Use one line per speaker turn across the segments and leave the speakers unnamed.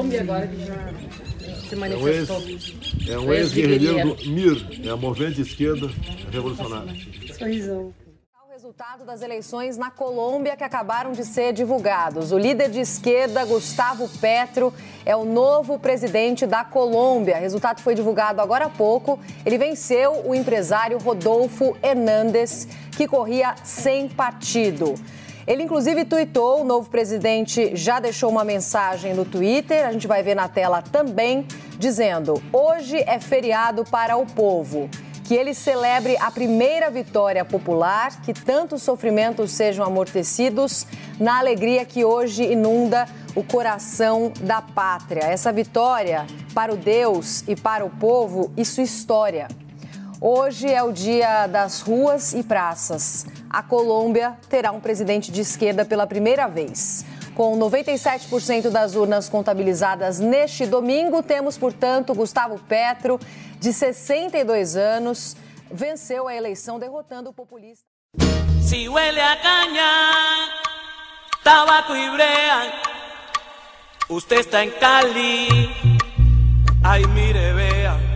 Colômbia agora que já se manifestou.
É um ex-guerrilheiro ex do MIR, é a Movimento Esquerda Revolucionária.
Sorrisão
resultado das eleições na Colômbia que acabaram de ser divulgados. O líder de esquerda, Gustavo Petro, é o novo presidente da Colômbia. O resultado foi divulgado agora há pouco. Ele venceu o empresário Rodolfo Hernández, que corria sem partido. Ele, inclusive, tuitou, o novo presidente já deixou uma mensagem no Twitter, a gente vai ver na tela também, dizendo: Hoje é feriado para o povo que ele celebre a primeira vitória popular, que tantos sofrimentos sejam amortecidos, na alegria que hoje inunda o coração da pátria. Essa vitória, para o Deus e para o povo, isso é história. Hoje é o dia das ruas e praças. A Colômbia terá um presidente de esquerda pela primeira vez. Com 97% das urnas contabilizadas neste domingo, temos, portanto, Gustavo Petro, de 62 anos, venceu a eleição derrotando o populista.
Si huele a está en Cali, ay mire vea.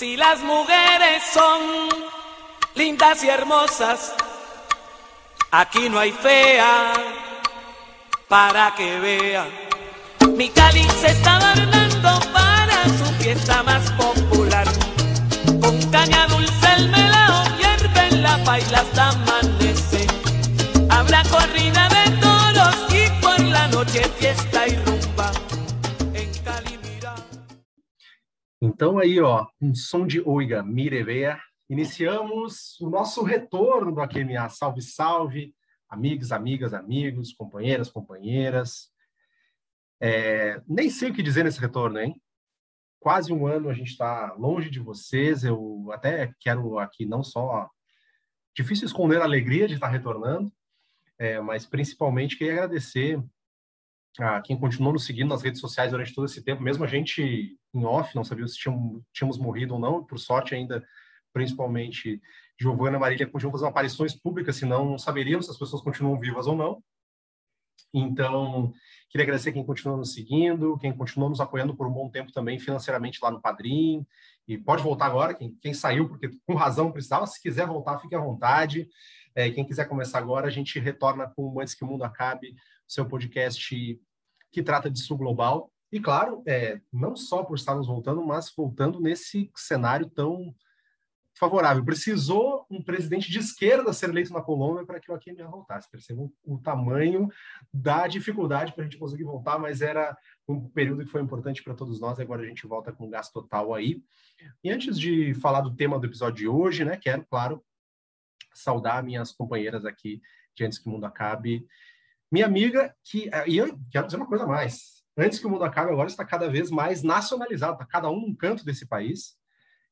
Si las mujeres son lindas y hermosas, aquí no hay fea para que vea. Mi Cali se está adornando para su fiesta más popular. Con caña dulce el melao hierve en la paila hasta amanece. Habrá corrida de toros y por la noche fiesta y rumba.
Então aí, ó, um som de Oiga, Mireveia. Iniciamos o nosso retorno do AQMA. Salve, salve! amigos, amigas, amigos, companheiras, companheiras. É, nem sei o que dizer nesse retorno, hein? Quase um ano a gente está longe de vocês. Eu até quero aqui não só difícil esconder a alegria de estar retornando, é, mas principalmente queria agradecer a quem continuou nos seguindo nas redes sociais durante todo esse tempo, mesmo a gente em off, não sabia se tínhamos, tínhamos morrido ou não, por sorte ainda, principalmente Giovana Marília continuam fazendo aparições públicas, senão não saberíamos se as pessoas continuam vivas ou não. Então, queria agradecer quem continua nos seguindo, quem continuou nos apoiando por um bom tempo também financeiramente lá no Padrim. E pode voltar agora, quem, quem saiu, porque com razão precisava. Se quiser voltar, fique à vontade. É, quem quiser começar agora, a gente retorna com Antes que o Mundo Acabe, seu podcast que trata de sul global. E, claro, é, não só por estarmos voltando, mas voltando nesse cenário tão favorável. Precisou um presidente de esquerda ser eleito na Colômbia para que o Aquemia voltasse. Percebam o tamanho da dificuldade para a gente conseguir voltar, mas era um período que foi importante para todos nós. Agora a gente volta com gás total aí. E antes de falar do tema do episódio de hoje, né, quero, claro, saudar minhas companheiras aqui de Antes que o Mundo Acabe. Minha amiga, que. E eu quero dizer uma coisa a mais. Antes que o mundo acabe, agora está cada vez mais nacionalizado, está cada um num canto desse país.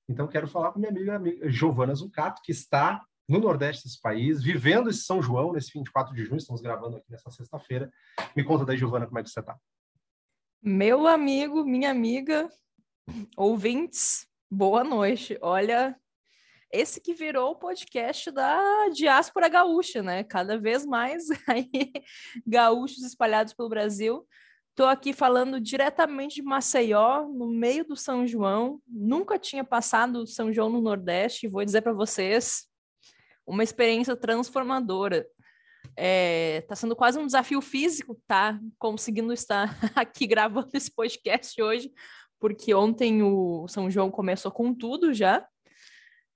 Então, quero falar com minha amiga, amiga Giovana Zucato, que está no Nordeste desse país, vivendo esse São João, nesse 24 de junho, estamos gravando aqui nessa sexta-feira. Me conta daí, Giovana, como é que você está?
Meu amigo, minha amiga, ouvintes, boa noite. Olha, esse que virou o podcast da diáspora gaúcha, né? Cada vez mais aí, gaúchos espalhados pelo Brasil. Estou aqui falando diretamente de Maceió, no meio do São João. Nunca tinha passado São João no Nordeste. Vou dizer para vocês, uma experiência transformadora. Está é, sendo quase um desafio físico, tá? Conseguindo estar aqui gravando esse podcast hoje, porque ontem o São João começou com tudo já.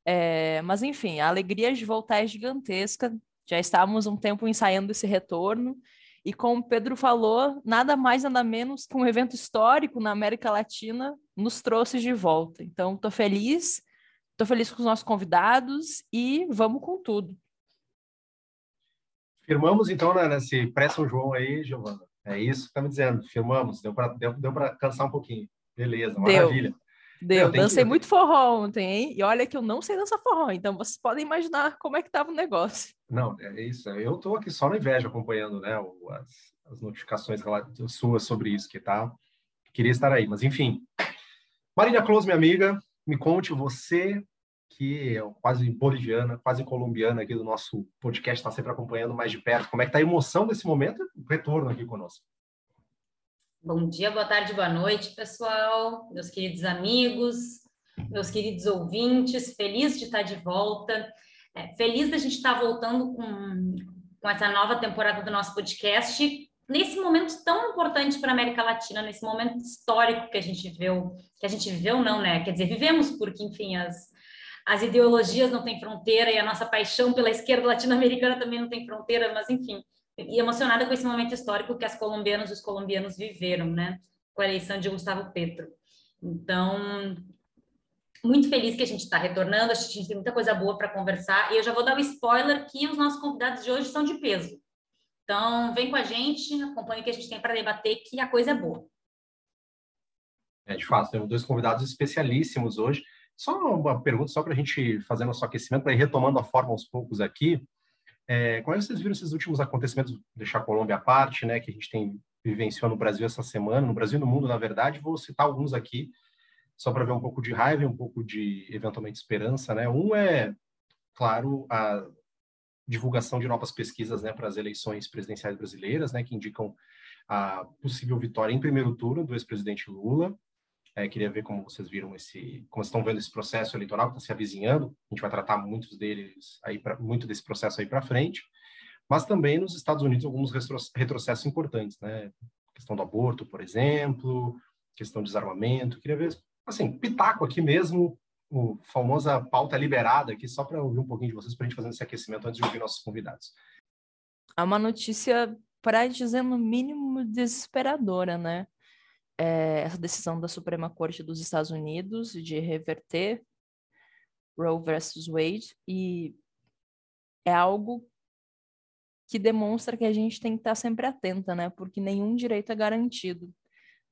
É, mas enfim, a alegria de voltar é gigantesca. Já estávamos um tempo ensaiando esse retorno e como o Pedro falou, nada mais, nada menos que um evento histórico na América Latina nos trouxe de volta. Então, estou feliz, estou feliz com os nossos convidados e vamos com tudo.
Firmamos, então, né, nesse pré-São João aí, Giovana. É isso que está me dizendo. Firmamos. Deu para deu, deu cansar um pouquinho. Beleza, maravilha.
Deu. Deu, Meu, dancei que... muito forró ontem, hein? E olha que eu não sei dançar forró, então vocês podem imaginar como é que tava o negócio.
Não, é isso. Eu tô aqui só na inveja acompanhando, né, as, as notificações suas sobre isso, que tá. Queria estar aí, mas enfim. Marília Close, minha amiga, me conte você que é quase boliviana, quase colombiana aqui do nosso podcast, está sempre acompanhando mais de perto. Como é que tá a emoção desse momento? O retorno aqui conosco.
Bom dia, boa tarde, boa noite, pessoal, meus queridos amigos, meus queridos ouvintes, feliz de estar de volta, é, feliz da gente estar voltando com, com essa nova temporada do nosso podcast, nesse momento tão importante para a América Latina, nesse momento histórico que a gente viveu, que a gente viveu não, né? Quer dizer, vivemos porque, enfim, as, as ideologias não têm fronteira e a nossa paixão pela esquerda latino-americana também não tem fronteira, mas enfim, e emocionada com esse momento histórico que as colombianas e os colombianos viveram, né? Com a eleição de Gustavo Petro. Então, muito feliz que a gente está retornando, acho que a gente tem muita coisa boa para conversar. E eu já vou dar o um spoiler que os nossos convidados de hoje são de peso. Então, vem com a gente, acompanhe o que a gente tem para debater, que a coisa é boa.
É, de fato, temos dois convidados especialíssimos hoje. Só uma pergunta, só para a gente fazer nosso aquecimento, para ir retomando a forma aos poucos aqui. É, como é que vocês viram esses últimos acontecimentos, deixar a Colômbia à parte, né, que a gente tem vivenciou no Brasil essa semana, no Brasil e no mundo, na verdade, vou citar alguns aqui, só para ver um pouco de raiva e um pouco de, eventualmente, esperança, né? Um é, claro, a divulgação de novas pesquisas, né, para as eleições presidenciais brasileiras, né, que indicam a possível vitória em primeiro turno do ex-presidente Lula, é, queria ver como vocês viram esse, como estão vendo esse processo eleitoral que está se avizinhando. A gente vai tratar muitos deles aí pra, muito desse processo aí para frente, mas também nos Estados Unidos alguns retrocessos importantes, né? questão do aborto, por exemplo, questão de desarmamento. Queria ver, assim, pitaco aqui mesmo, o famosa pauta liberada aqui, só para ouvir um pouquinho de vocês, para a gente fazer esse aquecimento antes de ouvir nossos convidados.
É uma notícia, para dizer no mínimo, desesperadora, né? É, essa decisão da Suprema Corte dos Estados Unidos de reverter Roe versus Wade e é algo que demonstra que a gente tem que estar sempre atenta, né? Porque nenhum direito é garantido,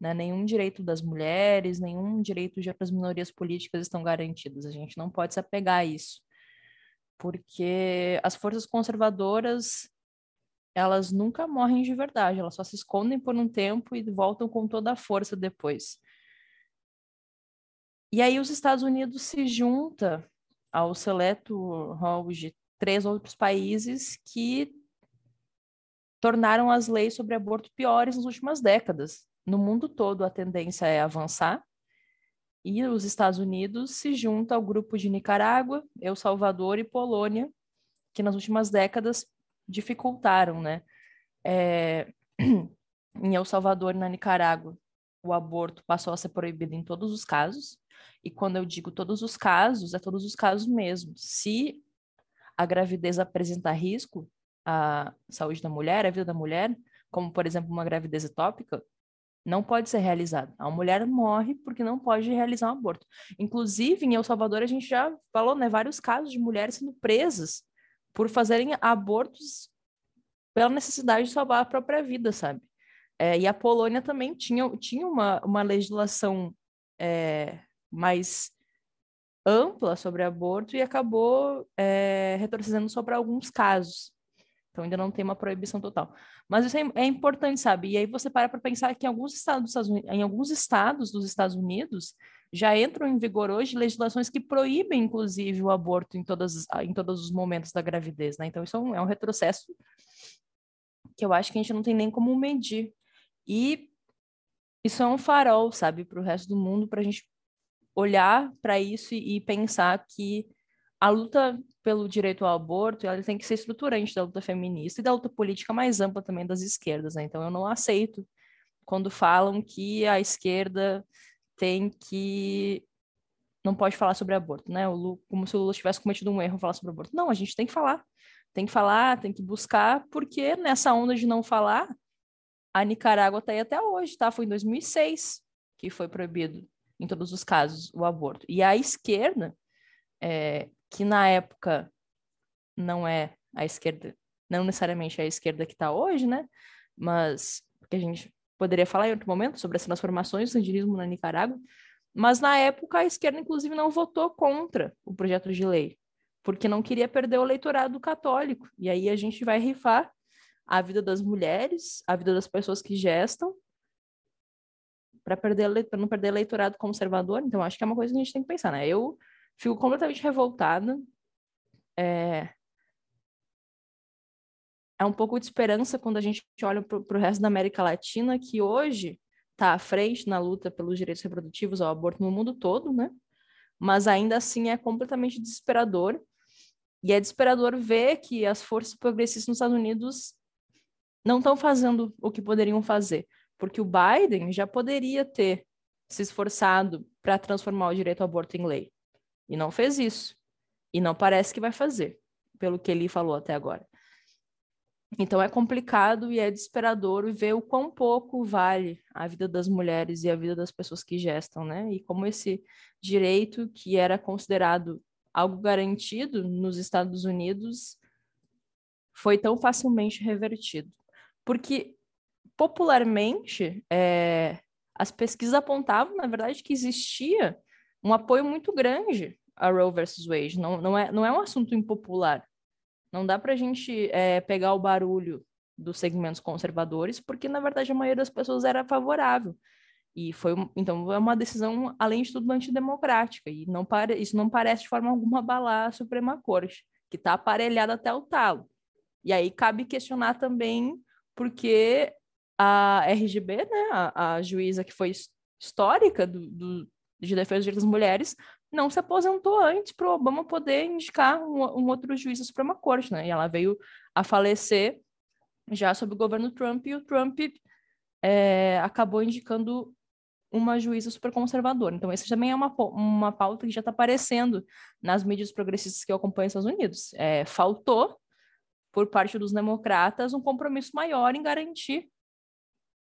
né? Nenhum direito das mulheres, nenhum direito de outras minorias políticas estão garantidos. A gente não pode se apegar a isso, porque as forças conservadoras elas nunca morrem de verdade, elas só se escondem por um tempo e voltam com toda a força depois. E aí os Estados Unidos se junta ao seleto hall de três outros países que tornaram as leis sobre aborto piores nas últimas décadas. No mundo todo a tendência é avançar e os Estados Unidos se junta ao grupo de Nicarágua, El Salvador e Polônia, que nas últimas décadas dificultaram, né? É, em El Salvador na Nicarágua, o aborto passou a ser proibido em todos os casos. E quando eu digo todos os casos, é todos os casos mesmo. Se a gravidez apresenta risco à saúde da mulher, à vida da mulher, como por exemplo uma gravidez etópica, não pode ser realizada. A mulher morre porque não pode realizar um aborto. Inclusive, em El Salvador, a gente já falou, né, vários casos de mulheres sendo presas por fazerem abortos pela necessidade de salvar a própria vida, sabe? É, e a Polônia também tinha, tinha uma, uma legislação é, mais ampla sobre aborto e acabou é, retrocedendo só para alguns casos. Então ainda não tem uma proibição total. Mas isso é, é importante, sabe? E aí você para para pensar que em alguns estados, em alguns estados dos Estados Unidos já entram em vigor hoje legislações que proíbem, inclusive, o aborto em, todas, em todos os momentos da gravidez, né? Então, isso é um, é um retrocesso que eu acho que a gente não tem nem como medir. E isso é um farol, sabe, para o resto do mundo, para a gente olhar para isso e, e, pensar que a luta pelo direito ao aborto ela tem que ser estruturante da luta feminista e da luta política mais ampla também das esquerdas. Né? Então, eu não aceito quando falam que a esquerda tem que não pode falar sobre aborto, né? O Lula, como se o Lula tivesse cometido um erro falar sobre aborto. Não, a gente tem que falar. Tem que falar, tem que buscar, porque nessa onda de não falar, a Nicarágua está aí até hoje, tá? Foi em 2006 que foi proibido, em todos os casos, o aborto. E a esquerda, é, que na época não é a esquerda, não necessariamente é a esquerda que está hoje, né? Mas porque a gente poderia falar em outro momento sobre as transformações do sandinismo na Nicarágua, mas na época a esquerda, inclusive, não votou contra o projeto de lei, porque não queria perder o eleitorado católico. E aí a gente vai rifar a vida das mulheres, a vida das pessoas que gestam, para não perder eleitorado conservador. Então acho que é uma coisa que a gente tem que pensar, né? Eu fico completamente revoltada. É, é um pouco de esperança quando a gente olha para o resto da América Latina, que hoje está à frente na luta pelos direitos reprodutivos ao aborto no mundo todo, né? Mas ainda assim é completamente desesperador. E é desesperador ver que as forças progressistas nos Estados Unidos não estão fazendo o que poderiam fazer, porque o Biden já poderia ter se esforçado para transformar o direito ao aborto em lei e não fez isso. E não parece que vai fazer, pelo que ele falou até agora. Então é complicado e é desesperador ver o quão pouco vale a vida das mulheres e a vida das pessoas que gestam, né? E como esse direito que era considerado algo garantido nos Estados Unidos foi tão facilmente revertido. Porque popularmente é, as pesquisas apontavam, na verdade, que existia um apoio muito grande a Roe versus Wade. Não, não, é, não é um assunto impopular. Não dá para a gente é, pegar o barulho dos segmentos conservadores, porque na verdade a maioria das pessoas era favorável. E foi então é uma decisão além de tudo antidemocrática e não pare, isso não parece de forma alguma abalar a Suprema Corte, que está aparelhada até o talo. E aí cabe questionar também porque a RGB, né, a, a juíza que foi histórica do, do, de defesa das mulheres, não se aposentou antes para o Obama poder indicar um, um, outro juiz da Suprema Corte, né? E ela veio a falecer já sob o governo Trump, e o Trump é, acabou indicando uma juíza super conservadora. Então, essa também é uma, uma pauta que já está aparecendo nas mídias progressistas que eu acompanho nos Estados Unidos. É, faltou, por parte dos democratas, um compromisso maior em garantir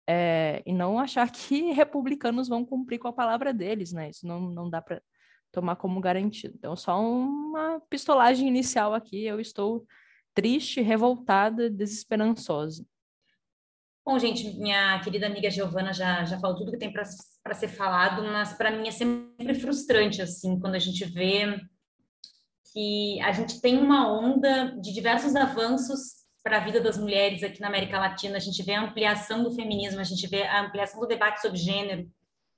é, e não achar que republicanos vão cumprir com a palavra deles, né? Isso não, não dá para tomar como garantido. Então, só uma pistolagem inicial aqui. Eu estou triste, revoltada, desesperançosa.
Bom, gente, minha querida amiga Giovana já, já falou tudo que tem para ser falado, mas para mim é sempre frustrante, assim, quando a gente vê que a gente tem uma onda de diversos avanços para a vida das mulheres aqui na América Latina. A gente vê a ampliação do feminismo, a gente vê a ampliação do debate sobre gênero,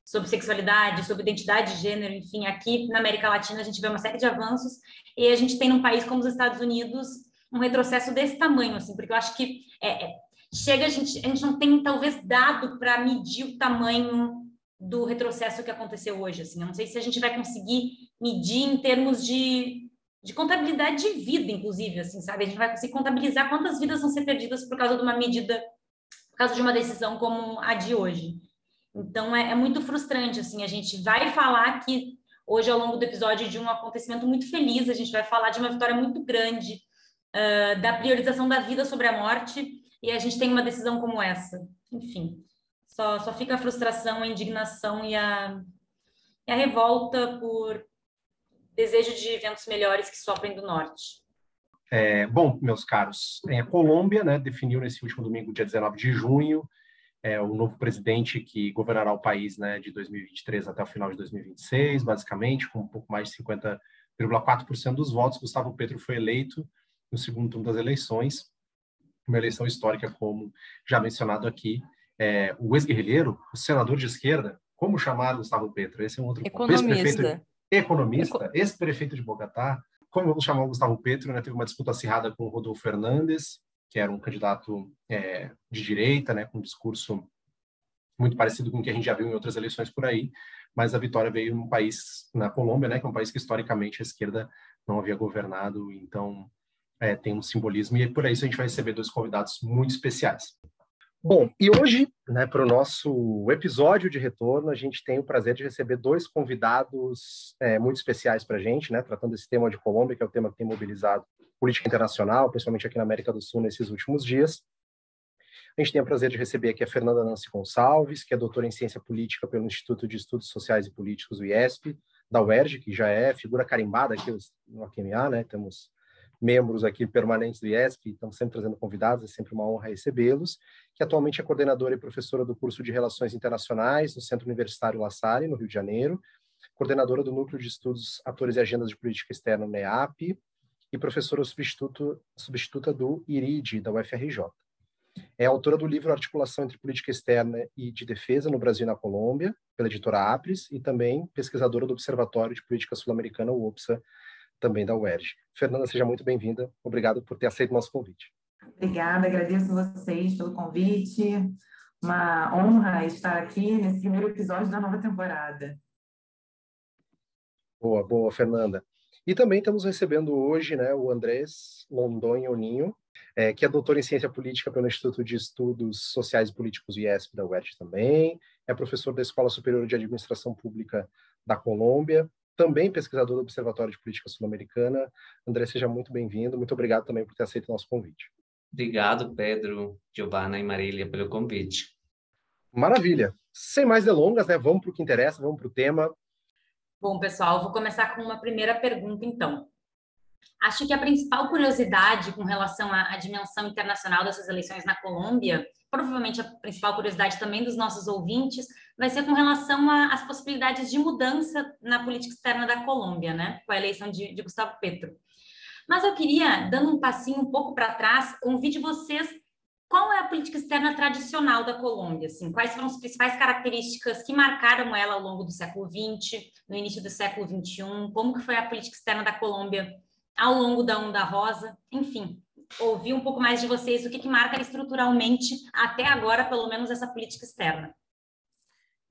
sobre sexualidade, sobre identidade de gênero, enfim, aqui na América Latina a gente vê uma série de avanços e a gente tem num país como os Estados Unidos um retrocesso desse tamanho, assim, porque eu acho que é, é, chega a gente, a gente não tem talvez dado para medir o tamanho do retrocesso que aconteceu hoje, assim, eu não sei se a gente vai conseguir medir em termos de, de contabilidade de vida, inclusive, assim, sabe, a gente vai conseguir contabilizar quantas vidas vão ser perdidas por causa de uma medida, por causa de uma decisão como a de hoje. Então é, é muito frustrante, assim, a gente vai falar aqui hoje ao longo do episódio de um acontecimento muito feliz, a gente vai falar de uma vitória muito grande, uh, da priorização da vida sobre a morte, e a gente tem uma decisão como essa. Enfim, só, só fica a frustração, a indignação e a, e a revolta por desejo de eventos melhores que sofrem do norte.
É, bom, meus caros, a Colômbia né, definiu nesse último domingo, dia 19 de junho, é, o novo presidente que governará o país né, de 2023 até o final de 2026, basicamente, com um pouco mais de 50,4% dos votos. Gustavo Petro foi eleito no segundo turno das eleições, uma eleição histórica, como já mencionado aqui. É, o ex-guerrilheiro, o senador de esquerda, como chamar Gustavo Petro? Esse é um outro
Economista.
Economista, ex-prefeito de Bogotá. Como vamos chamar o Gustavo Petro? Né, teve uma disputa acirrada com o Rodolfo Fernandes, que era um candidato é, de direita, né, com um discurso muito parecido com o que a gente já viu em outras eleições por aí, mas a vitória veio num país, na Colômbia, né, que é um país que historicamente a esquerda não havia governado, então é, tem um simbolismo, e por isso a gente vai receber dois convidados muito especiais. Bom, e hoje, né, para o nosso episódio de retorno, a gente tem o prazer de receber dois convidados é, muito especiais para a gente, né, tratando esse tema de Colômbia, que é o tema que tem mobilizado política internacional, principalmente aqui na América do Sul nesses últimos dias. A gente tem o prazer de receber aqui a Fernanda Nancy Gonçalves, que é doutora em Ciência Política pelo Instituto de Estudos Sociais e Políticos, o IESP, da UERJ, que já é figura carimbada aqui no AQMA, né? Temos membros aqui permanentes do IESP, estamos sempre trazendo convidados, é sempre uma honra recebê-los, que atualmente é coordenadora e professora do curso de Relações Internacionais no Centro Universitário La Salle, no Rio de Janeiro, coordenadora do Núcleo de Estudos Atores e Agendas de Política Externa, NEAP, e professora substituta do IRID, da UFRJ. É autora do livro Articulação entre Política Externa e de Defesa no Brasil e na Colômbia, pela editora Apres, e também pesquisadora do Observatório de Política Sul-Americana, o OPSA, também da UERJ. Fernanda, seja muito bem-vinda. Obrigado por ter aceito o nosso convite.
Obrigada, agradeço a vocês pelo convite. Uma honra estar aqui nesse primeiro episódio da nova temporada.
Boa, boa, Fernanda. E também estamos recebendo hoje né, o Andrés Londonho Ninho, é, que é doutor em ciência política pelo Instituto de Estudos Sociais e Políticos IESP da UERJ também, é professor da Escola Superior de Administração Pública da Colômbia, também pesquisador do Observatório de Política Sul-Americana. André, seja muito bem-vindo. Muito obrigado também por ter aceito o nosso convite.
Obrigado, Pedro, Giovana e Marília, pelo convite.
Maravilha. Sem mais delongas, né? Vamos para o que interessa, vamos para o tema.
Bom, pessoal, vou começar com uma primeira pergunta, então. Acho que a principal curiosidade com relação à, à, dimensão internacional dessas eleições na Colômbia, provavelmente a principal curiosidade também dos nossos ouvintes, vai ser com relação às possibilidades de mudança na política externa da Colômbia, né? Com a eleição de, de Gustavo Petro. Mas eu queria, dando um passinho um pouco para trás, convide vocês qual é a política externa tradicional da Colômbia? Assim, quais foram as principais características que marcaram ela ao longo do século XX, no início do século XXI? Como que foi a política externa da Colômbia ao longo da Onda Rosa? Enfim, ouvir um pouco mais de vocês o que, que marca estruturalmente, até agora, pelo menos, essa política externa.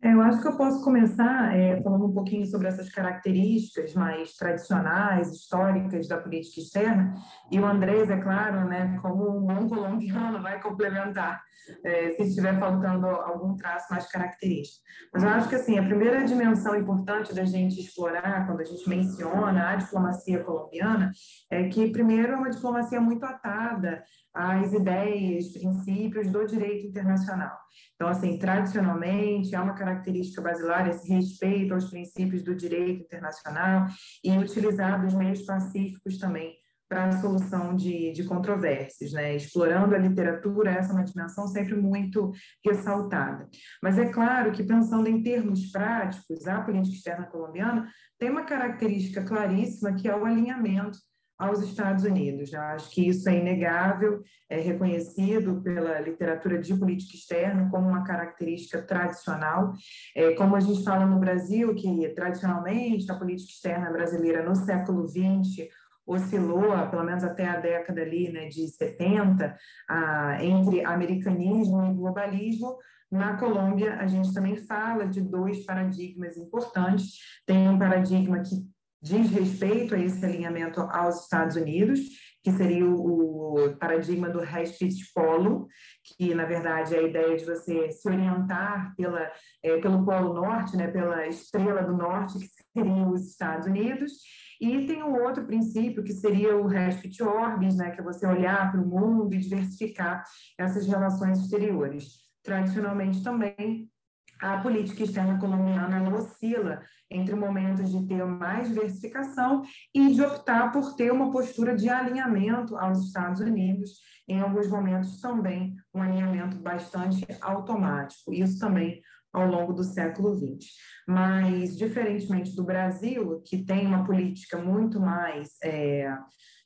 É, eu acho que eu posso começar é, falando um pouquinho sobre essas características mais tradicionais, históricas da política externa, e o Andrés, é claro, né, como um bom colombiano, vai complementar é, se estiver faltando algum traço mais característico. Mas eu acho que assim, a primeira dimensão importante da gente explorar, quando a gente menciona a diplomacia colombiana, é que, primeiro, é uma diplomacia muito atada às ideias, princípios do direito internacional. Então, assim, tradicionalmente, há uma característica basilar esse respeito aos princípios do direito internacional e utilizar os meios pacíficos também para a solução de, de controvérsias, né? Explorando a literatura, essa é uma dimensão sempre muito ressaltada. Mas é claro que, pensando em termos práticos, a política externa colombiana tem uma característica claríssima que é o alinhamento aos Estados Unidos. Eu acho que isso é inegável, é reconhecido pela literatura de política externa como uma característica tradicional. É, como a gente fala no Brasil, que tradicionalmente a política externa brasileira no século XX oscilou, pelo menos até a década ali, né, de 70, a, entre americanismo e globalismo, na Colômbia, a gente também fala de dois paradigmas importantes. Tem um paradigma que diz respeito a esse alinhamento aos Estados Unidos, que seria o, paradigma do Respect Polo, que na verdade é a ideia de você se orientar pela, é, pelo Polo Norte, né, pela estrela do Norte, que seriam os Estados Unidos, e tem um outro princípio que seria o Respect Orbis, né, que é você olhar para o mundo e diversificar essas relações exteriores. Tradicionalmente também a política externa colombiana oscila entre momentos de ter mais diversificação e de optar por ter uma postura de alinhamento aos Estados Unidos, em alguns momentos também um alinhamento bastante automático. Isso também ao longo do século XX. Mas, diferentemente do Brasil, que tem uma política muito mais é,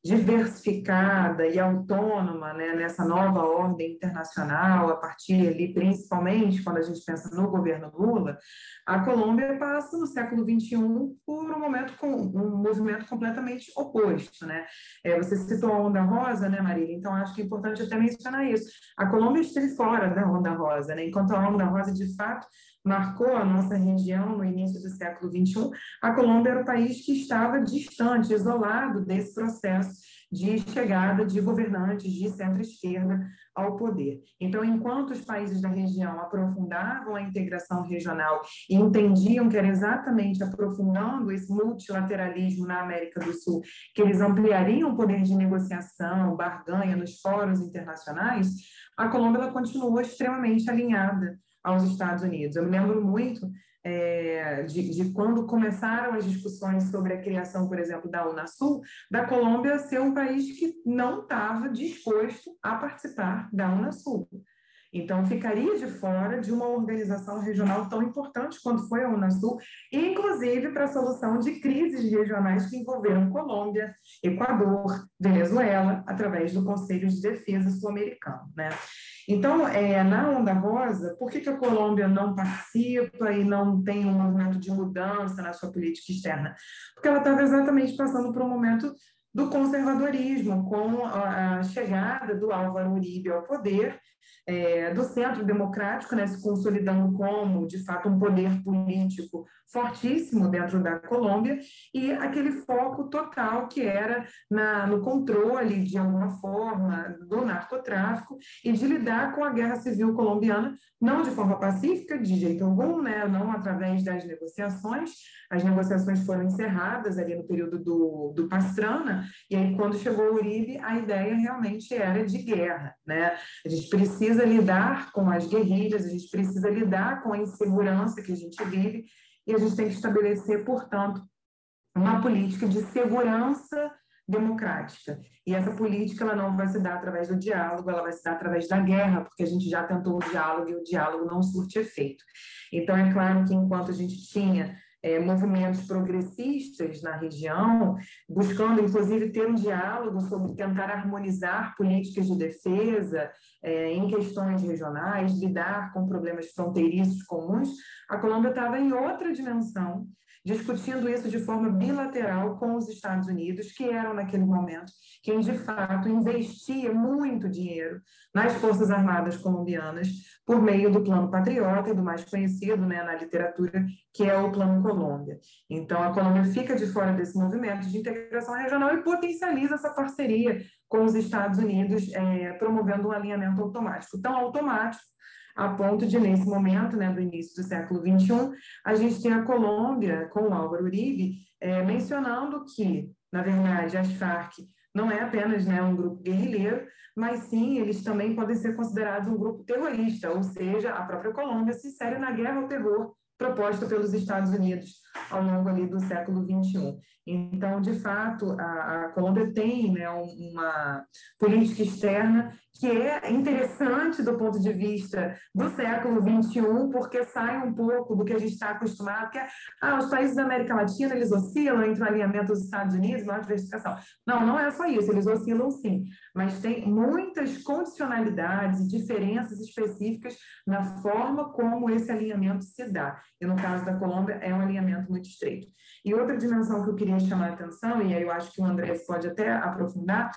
diversificada e autônoma né, nessa nova ordem internacional, a partir ali, principalmente quando a gente pensa no governo Lula, a Colômbia passa no século XXI por um momento com um movimento completamente oposto, né? É, você citou a onda rosa, né, Marília? Então acho que é importante até mencionar isso. A Colômbia esteve fora da onda rosa, né? Enquanto a onda rosa de fato marcou a nossa região no início do século XXI, a Colômbia era o país que estava distante, isolado desse processo de chegada de governantes de centro-esquerda ao poder. Então, enquanto os países da região aprofundavam a integração regional e entendiam que era exatamente aprofundando esse multilateralismo na América do Sul que eles ampliariam o poder de negociação, barganha nos fóruns internacionais, a Colômbia continuou extremamente alinhada aos Estados Unidos. Eu me lembro muito é, de, de, quando começaram as discussões sobre a criação, por exemplo, da Unasul, da Colômbia ser um país que não estava disposto a participar da Unasul. Então, ficaria de fora de uma organização regional tão importante quanto foi a Unasul, inclusive para a solução de crises regionais que envolveram Colômbia, Equador, Venezuela, através do Conselho de Defesa Sul-Americano. Né? Então, é, na Onda Rosa, por que, que a Colômbia não participa e não tem um movimento de mudança na sua política externa? Porque ela estava exatamente passando por um momento do conservadorismo, com a chegada do Álvaro Uribe ao poder é, do centro democrático, né, se consolidando como, de fato, um poder político fortíssimo dentro da Colômbia, e aquele foco total que era na, no controle, de alguma forma, do narcotráfico e de lidar com a guerra civil colombiana, não de forma pacífica, de jeito algum, né, não através das negociações. As negociações foram encerradas ali no período do, do Pastrana, e aí, quando chegou o Uribe, a ideia realmente era de guerra. Né? A gente precisa lidar com as guerrilhas, a gente precisa lidar com a insegurança que a gente vive, e a gente tem que estabelecer, portanto, uma política de segurança democrática. E essa política ela não vai se dar através do diálogo, ela vai se dar através da guerra, porque a gente já tentou o diálogo e o diálogo não surte efeito. Então, é claro que enquanto a gente tinha é, movimentos progressistas na região, buscando, inclusive, ter um diálogo sobre tentar harmonizar políticas de defesa é, em questões regionais, lidar com problemas fronteiriços comuns, a Colômbia estava em outra dimensão, discutindo isso de forma bilateral com os Estados Unidos, que eram, naquele momento, quem de fato investia muito dinheiro nas Forças Armadas colombianas por meio do Plano Patriota e do mais conhecido né, na literatura, que é o Plano Colômbia. Então, a Colômbia fica de fora desse movimento de integração regional e potencializa essa parceria com os Estados Unidos, é, promovendo um alinhamento automático. Tão automático a ponto de, nesse momento, né, do início do século XXI, a gente tem a Colômbia, com o Álvaro Uribe, é, mencionando que, na verdade, as Farc não é apenas né, um grupo guerrilheiro, mas sim eles também podem ser considerados um grupo terrorista, ou seja, a própria Colômbia se insere na guerra ao terror proposta pelos Estados Unidos ao longo ali do século XXI. Então, de fato, a, a Colômbia tem né, uma política externa que é interessante do ponto de vista do século XXI, porque sai um pouco do que a gente está acostumado, que é, ah, os países da América Latina, eles oscilam entre o alinhamento dos Estados Unidos e a diversificação. Não, não é só isso, eles oscilam sim, mas tem muitas condicionalidades e diferenças específicas na forma como esse alinhamento se dá. E no caso da Colômbia, é um alinhamento muito estreito. E outra dimensão que eu queria chamar a atenção, e aí eu acho que o André pode até aprofundar,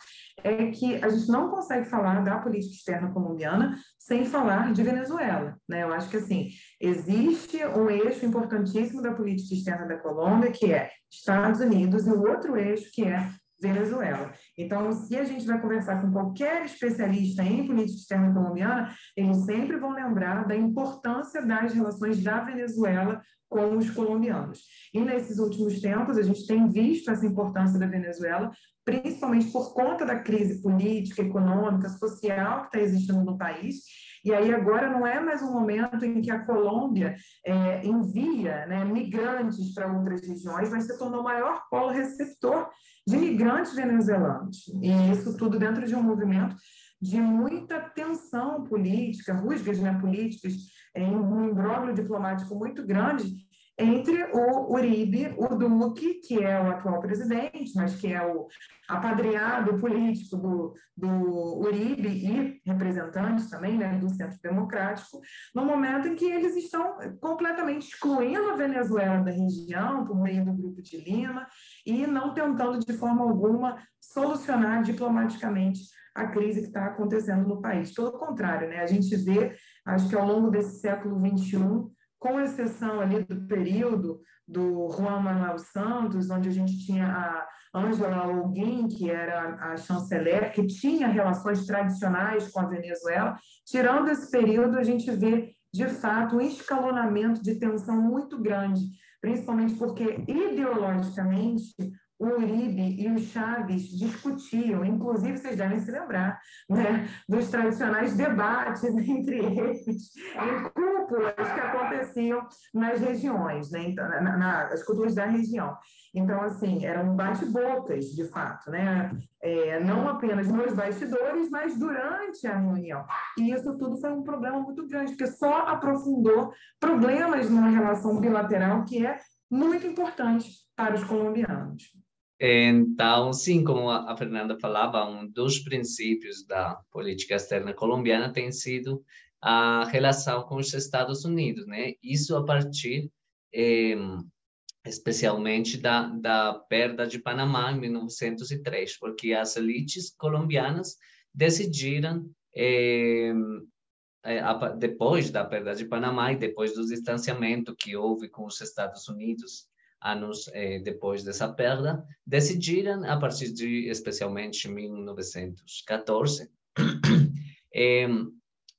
é que a gente não consegue falar da política externa colombiana sem falar de Venezuela. Né? Eu acho que, assim, existe um eixo importantíssimo da política externa da Colômbia, que é Estados Unidos, e o outro eixo que é Venezuela. Então, se a gente vai conversar com qualquer especialista em política externa colombiana, eles sempre vão lembrar da importância das relações da Venezuela com os colombianos. E nesses últimos tempos, a gente tem visto essa importância da Venezuela, principalmente por conta da crise política, econômica, social que está existindo no país. E aí agora não é mais um momento em que a Colômbia é, envia né, migrantes para outras regiões, mas se tornou o maior polo receptor de migrantes venezuelanos. E isso tudo dentro de um movimento de muita tensão política, rusgas né, políticas, em um imbróglio diplomático muito grande entre o Uribe, o Duque, que é o atual presidente, mas que é o apadreado político do, do Uribe e representantes também né, do Centro Democrático, no momento em que eles estão completamente excluindo a Venezuela da região por meio do Grupo de Lima e não tentando de forma alguma solucionar diplomaticamente a crise que está acontecendo no país. Pelo contrário, né, a gente vê, acho que ao longo desse século XXI, com exceção ali do período do Juan Manuel Santos, onde a gente tinha a Angela Holguin, que era a chanceler, que tinha relações tradicionais com a Venezuela. Tirando esse período, a gente vê, de fato, um escalonamento de tensão muito grande, principalmente porque, ideologicamente, o Uribe e o Chaves discutiam, inclusive vocês devem se lembrar, né, dos tradicionais debates entre eles, em cúpulas que aconteciam nas regiões, né, então, na, nas cúpulas da região. Então, assim, eram bate-bocas, de fato, né, é, não apenas nos bastidores, mas durante a reunião. E isso tudo foi um problema muito grande, porque só aprofundou problemas numa relação bilateral que é muito importante para os colombianos.
Então, sim, como a Fernanda falava, um dos princípios da política externa colombiana tem sido a relação com os Estados Unidos, né? Isso a partir eh, especialmente da, da perda de Panamá em 1903, porque as elites colombianas decidiram, eh, depois da perda de Panamá e depois do distanciamento que houve com os Estados Unidos anos eh, depois dessa perda, decidiram, a partir de, especialmente 1914, eh,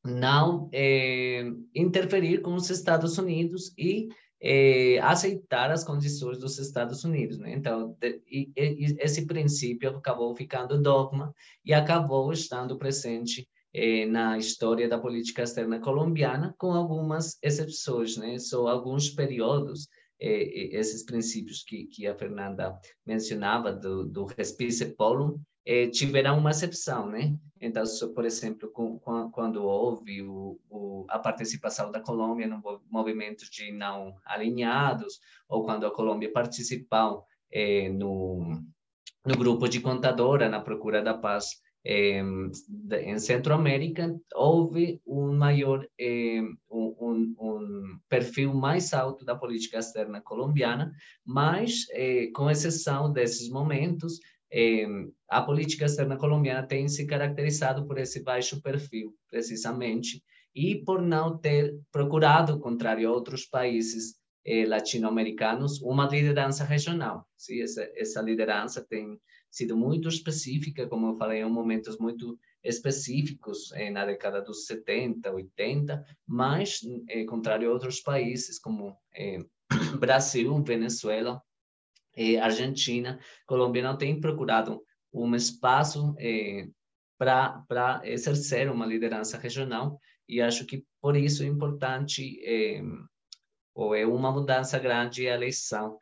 não eh, interferir com os Estados Unidos e eh, aceitar as condições dos Estados Unidos. Né? Então, de, e, e, esse princípio acabou ficando dogma e acabou estando presente eh, na história da política externa colombiana, com algumas exceções, né? Só alguns períodos eh, esses princípios que, que a Fernanda mencionava do, do respice polum eh, tiveram uma exceção, né? Então, por exemplo, com, com, quando houve o, o, a participação da Colômbia no movimento de não alinhados, ou quando a Colômbia participou eh, no, no grupo de contadora na procura da paz em Centroamérica houve um maior um, um, perfil mais alto da política externa colombiana, mas eh, com exceção desses momentos a política externa colombiana tem se caracterizado por esse baixo perfil, precisamente, e por não ter procurado, contrário a outros países eh, latino-americanos, uma liderança regional. Sim, essa, essa liderança tem sido muito específica, como eu falei, em momentos muito específicos eh, na década dos 70, 80, mas, eh, contrário a outros países como eh, Brasil, Venezuela, eh, Argentina, Colômbia não tem procurado um espaço eh, para exercer uma liderança regional e acho que por isso é importante eh, ou é uma mudança grande a eleição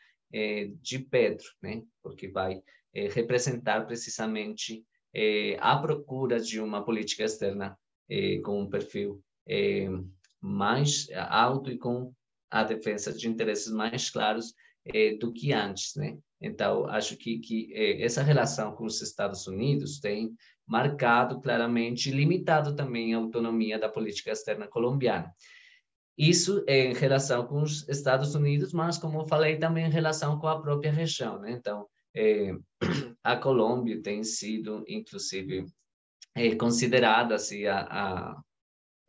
de Pedro, né? Porque vai eh, representar precisamente eh, a procura de uma política externa eh, com um perfil mais alto e com a defesa de interesses mais claros do que antes, né? Então, acho que, que essa relação com os Estados Unidos tem marcado claramente, limitado também a autonomia da política externa colombiana. Isso em relação com os Estados Unidos, mas, como eu falei, também em relação com a própria região. Né? Então, é, a Colômbia tem sido, inclusive, é, considerada assim, a, a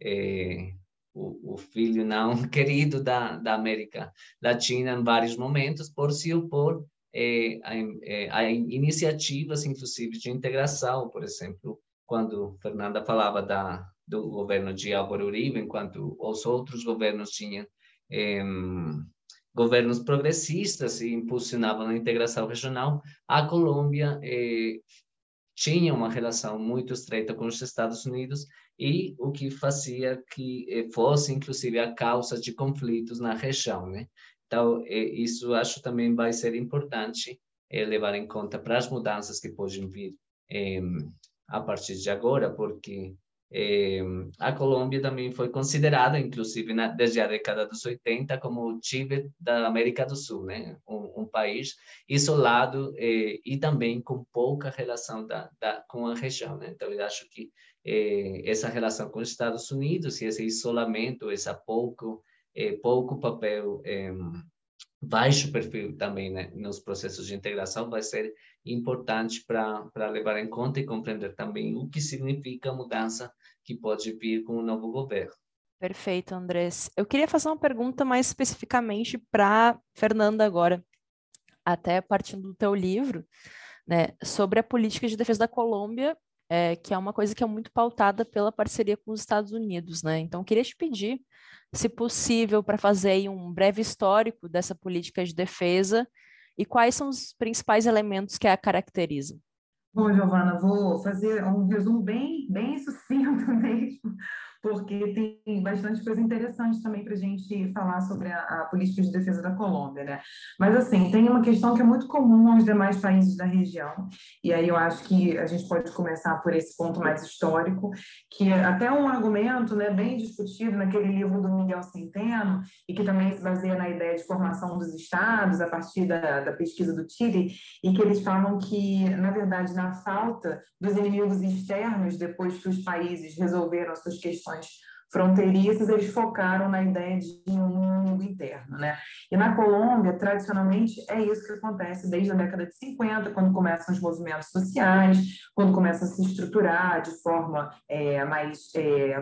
é, o, o, filho não querido da, da América Latina em vários momentos, por se opor é, a, é, a, iniciativas, inclusive, de integração, por exemplo, quando Fernanda falava da, do governo de Álvaro Uribe, enquanto os outros governos tinham é, governos progressistas e impulsionavam a integração regional, a Colômbia eh, tinha uma relação muito estreita com os Estados Unidos e o que fazia que eh, fosse, inclusive, a causa de conflitos na região, né? Então, eh, isso acho também vai ser importante eh, levar em conta para as mudanças que podem vir eh, a partir de agora, porque eh, a Colômbia também foi considerada, inclusive na, desde a década dos 80, como o Tíbet da América do Sul, né? um, um país isolado eh, e também com pouca relação da, da, com a região. Né? Então, eu acho que eh, essa relação com os Estados Unidos e esse isolamento, esse pouco, pouco papel baixo perfil também né, nos processos de integração vai ser importante para levar em conta e compreender também o que significa a mudança que pode vir com o novo governo.
Perfeito, Andrés. Eu queria fazer uma pergunta mais especificamente para Fernanda agora, até partindo do teu livro, né, sobre a política de defesa da Colômbia, é, que é uma coisa que é muito pautada pela parceria com os Estados Unidos, né? Então, eu queria te pedir se possível, para fazer um breve histórico dessa política de defesa e quais são os principais elementos que a caracterizam.
Bom, Giovana, vou fazer um resumo bem, bem sucinto mesmo, porque tem bastante coisa interessante também para a gente falar sobre a, a, política de defesa da Colômbia, né? Mas, assim, tem uma questão que é muito comum aos demais países da região, e aí eu acho que a gente pode começar por esse ponto mais histórico, que é até um argumento né, bem discutido naquele livro do Miguel Centeno, e que também se baseia na ideia de formação dos estados, a partir da, da pesquisa do Chile, e que eles falam que, na verdade, na falta dos inimigos externos, depois que os países resolveram as suas questões fronteiriças, eles focaram na ideia de um inimigo interno, né? E na Colômbia, tradicionalmente, é isso que acontece desde a década de 50, quando começam os movimentos sociais, quando começam a se estruturar de forma é, mais, é,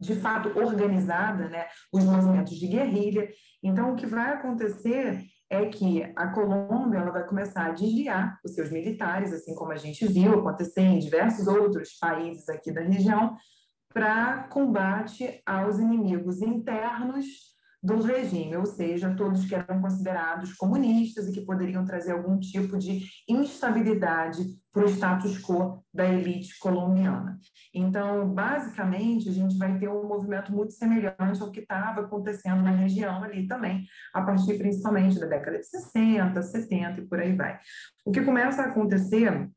de fato, organizada, né? Os movimentos de guerrilha. Então, o que vai acontecer é que a Colômbia ela vai começar a desviar os seus militares, assim como a gente viu acontecer em diversos outros países aqui da região, para combate aos inimigos internos do regime, ou seja, todos que eram considerados comunistas e que poderiam trazer algum tipo de instabilidade para o status quo da elite colombiana. Então, basicamente, a gente vai ter um movimento muito semelhante ao que estava acontecendo na região ali também, a partir principalmente da década de 60, 70 e por aí vai. O que começa a acontecer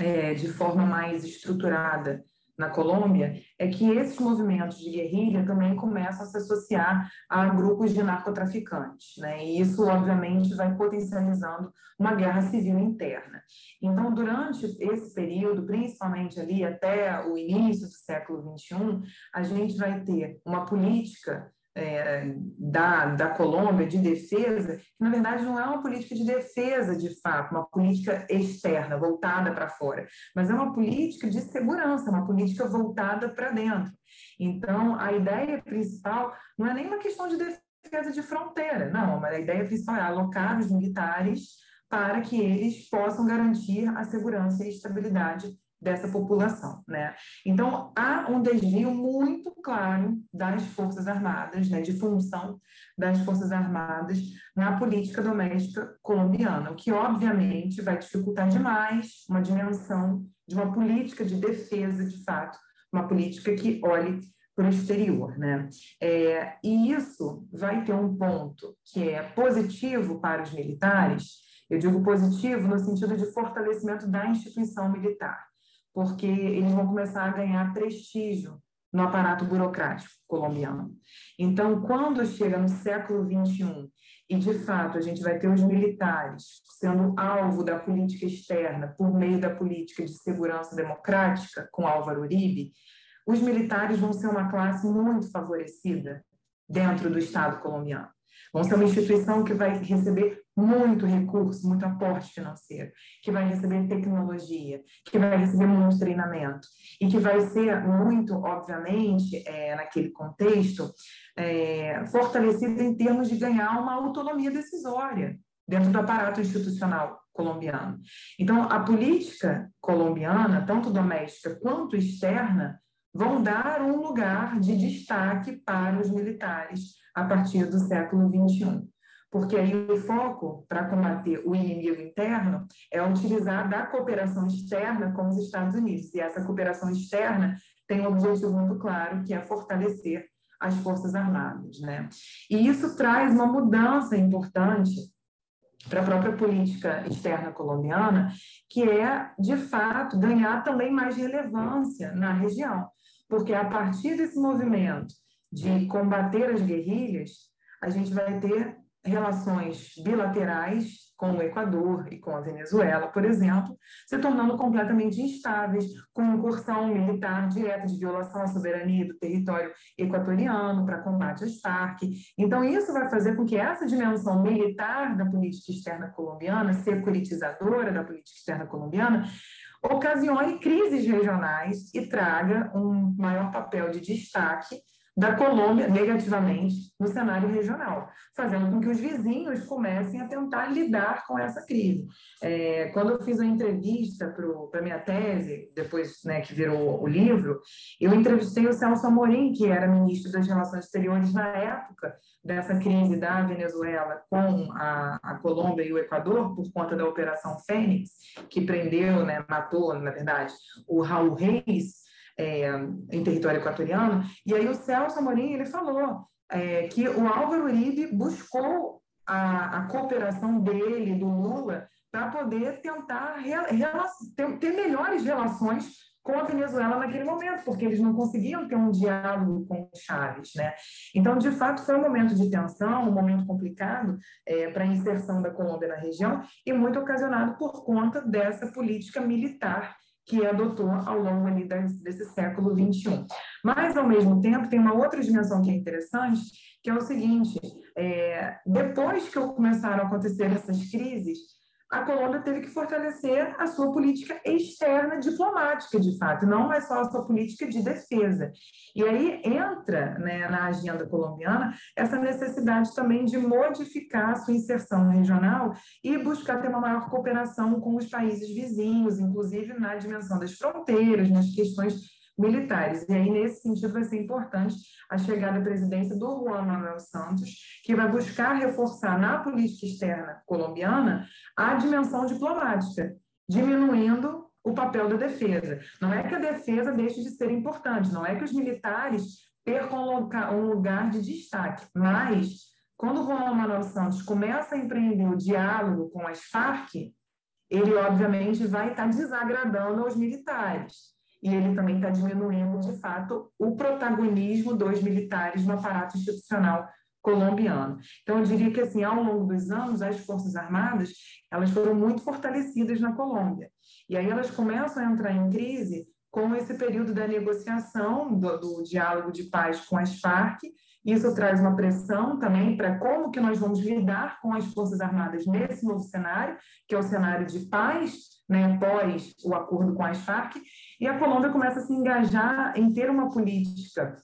é, de forma mais estruturada na Colômbia é que esses movimentos de guerrilha também começam a se associar a grupos de narcotraficantes, né? E isso, obviamente, vai potencializando uma guerra civil interna. Então, durante esse período, principalmente ali até o início do século XXI, a gente vai ter uma política é, da, da Colômbia de defesa, que na verdade não é uma política de defesa de fato, uma política externa, voltada para fora, mas é uma política de segurança, uma política voltada para dentro. Então, a ideia principal não é nem uma questão de defesa de fronteira, não, mas a ideia principal é alocar os militares para que eles possam garantir a segurança e estabilidade dessa população, né? Então há um desvio muito claro das forças armadas, né, de função das forças armadas na política doméstica colombiana, o que obviamente vai dificultar demais uma dimensão de uma política de defesa, de fato, uma política que olhe para o exterior, né? É, e isso vai ter um ponto que é positivo para os militares. Eu digo positivo no sentido de fortalecimento da instituição militar porque eles vão começar a ganhar prestígio no aparato burocrático colombiano. Então, quando chega no século XXI e, de fato, a gente vai ter os militares sendo alvo da política externa por meio da política de segurança democrática com Álvaro Uribe, os militares vão ser uma classe muito favorecida dentro do Estado colombiano. Vão ser uma instituição que vai receber muito recurso, muito aporte financeiro, que vai receber tecnologia, que vai receber muito treinamento e que vai ser muito, obviamente, é, naquele contexto, é, fortalecido em termos de ganhar uma autonomia decisória dentro do aparato institucional colombiano. Então, a política colombiana, tanto doméstica quanto externa, vão dar um lugar de destaque para os militares a partir do século XXI porque aí o foco para combater o inimigo interno é utilizar da cooperação externa com os Estados Unidos. E essa cooperação externa tem um objetivo muito claro, que é fortalecer as Forças Armadas. Né? E isso traz uma mudança importante para a própria política externa colombiana, que é, de fato, ganhar também mais relevância na região. Porque a partir desse movimento de combater as guerrilhas, a gente vai ter relações bilaterais com o Equador e com a Venezuela, por exemplo, se tornando completamente instáveis, com incursão militar direta de violação à soberania do território equatoriano para combate às Farc. Então, isso vai fazer com que essa dimensão militar da política externa colombiana, securitizadora da política externa colombiana, ocasione crises regionais e traga um maior papel de destaque da Colômbia negativamente no cenário regional, fazendo com que os vizinhos comecem a tentar lidar com essa crise. É, quando eu fiz a entrevista para a minha tese, depois né, que virou o livro, eu entrevistei o Celso Amorim, que era ministro das Relações Exteriores na época dessa crise da Venezuela com a, a Colômbia e o Equador, por conta da Operação Fênix, que prendeu, né, matou, na verdade, o Raul Reis, é, em território equatoriano. E aí o Celso Amorim ele falou é, que o Álvaro Uribe buscou a, a cooperação dele, do Lula, para poder tentar ter, ter melhores relações com a Venezuela naquele momento, porque eles não conseguiam ter um diálogo com Chaves, né? Então, de fato, foi um momento de tensão, um momento complicado é, para a inserção da Colômbia na região e muito ocasionado por conta dessa política militar que adotou ao longo ali desse século XXI. Mas, ao mesmo tempo, tem uma outra dimensão que é interessante, que é o seguinte, é, depois que começaram a acontecer essas crises, a Colômbia teve que fortalecer a sua política externa diplomática, de fato, não é só a sua política de defesa. E aí entra né, na agenda colombiana essa necessidade também de modificar a sua inserção regional e buscar ter uma maior cooperação com os países vizinhos, inclusive na dimensão das fronteiras, nas questões militares. E aí, nesse sentido, vai ser importante a chegada à presidência do Juan Manuel Santos, que vai buscar reforçar na política externa colombiana a dimensão diplomática, diminuindo o papel da defesa. Não é que a defesa deixe de ser importante, não é que os militares percam um lugar de destaque, mas quando Juan Manuel Santos começa a empreender o diálogo com as Farc, ele obviamente vai estar desagradando aos militares e ele também está diminuindo, de fato, o protagonismo dos militares no aparato institucional colombiano. Então, eu diria que, assim, ao longo dos anos, as Forças Armadas, elas foram muito fortalecidas na Colômbia. E aí elas começam a entrar em crise com esse período da negociação, do, do diálogo de paz com as Farc, isso traz uma pressão também para como que nós vamos lidar com as Forças Armadas nesse novo cenário, que é o cenário de paz, né, após o acordo com as Farc, e a Colômbia começa a se engajar em ter uma política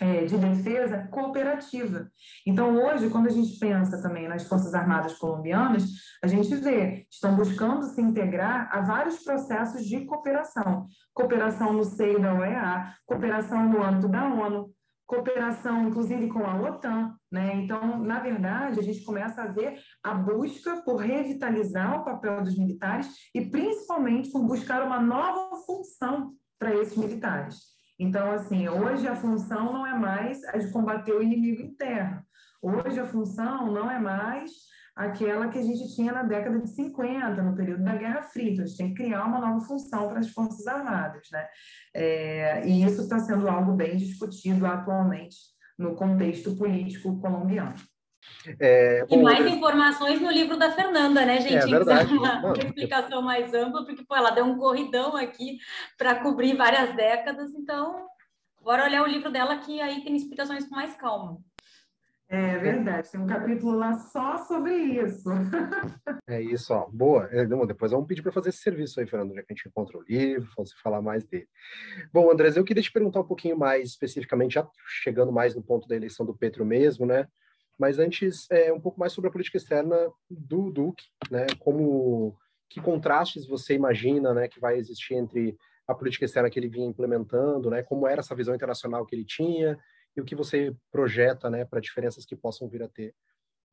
é, de defesa cooperativa. Então, hoje, quando a gente pensa também nas Forças Armadas colombianas, a gente vê, estão buscando se integrar a vários processos de cooperação. Cooperação no seio da OEA, cooperação no âmbito da ONU, cooperação, inclusive, com a OTAN. Né? Então, na verdade, a gente começa a ver a busca por revitalizar o papel dos militares e, principalmente, por buscar uma nova função para esses militares. Então, assim, hoje a função não é mais a de combater o inimigo interno. Hoje a função não é mais aquela que a gente tinha na década de 50, no período da Guerra Fria. Então, a gente tem que criar uma nova função para as Forças Armadas. Né? É, e isso está sendo algo bem discutido atualmente no contexto político colombiano.
É, bom, e mais informações no livro da Fernanda, né, gente?
É verdade.
Uma, uma explicação mais ampla, porque pô, ela deu um corridão aqui para cobrir várias décadas, então, bora olhar o livro dela que aí tem explicações com mais calma.
É verdade, tem um capítulo lá só sobre isso.
É isso, ó. Boa. É, depois vamos pedir para fazer esse serviço aí, Fernando, já que a gente encontra o livro, você falar mais dele. Bom, Andrés, eu queria te perguntar um pouquinho mais especificamente, já chegando mais no ponto da eleição do Petro mesmo, né? Mas antes, é, um pouco mais sobre a política externa do Duque, né? Como que contrastes você imagina, né, que vai existir entre a política externa que ele vinha implementando, né? Como era essa visão internacional que ele tinha e o que você projeta né, para diferenças que possam vir a ter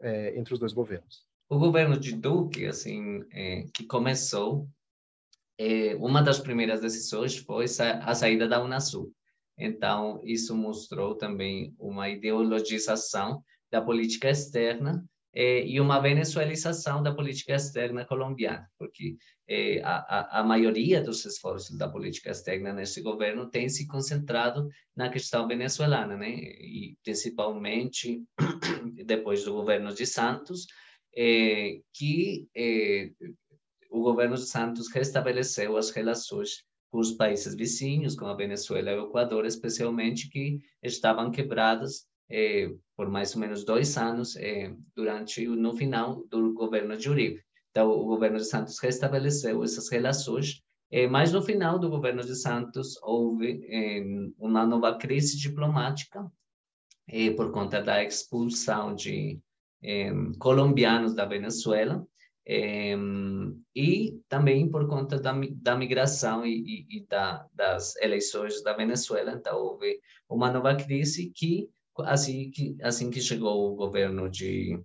é, entre os dois governos.
O governo de Duque, assim, é, que começou, é, uma das primeiras decisões foi a saída da Unasul. Então, isso mostrou também uma ideologização da política externa é, e uma venezuelização da política externa colombiana, porque é, a, a, maioria dos esforços da política externa nesse governo tem se concentrado na questão venezuelana, né? E principalmente depois do governo de Santos, é, que é, o governo de Santos restabeleceu as relações com os países vizinhos, com a Venezuela e o Equador, especialmente, que estavam quebradas eh, por mais ou menos dois anos eh, durante no final do governo de Uribe. Então, o governo de Santos restabeleceu essas relações, eh, mas no final do governo de Santos houve uma nova crise diplomática por conta da expulsão de colombianos da Venezuela e também por conta da, da migração e, e, e da, das eleições da Venezuela. Então, houve uma nova crise que assim que, assim que chegou o governo de,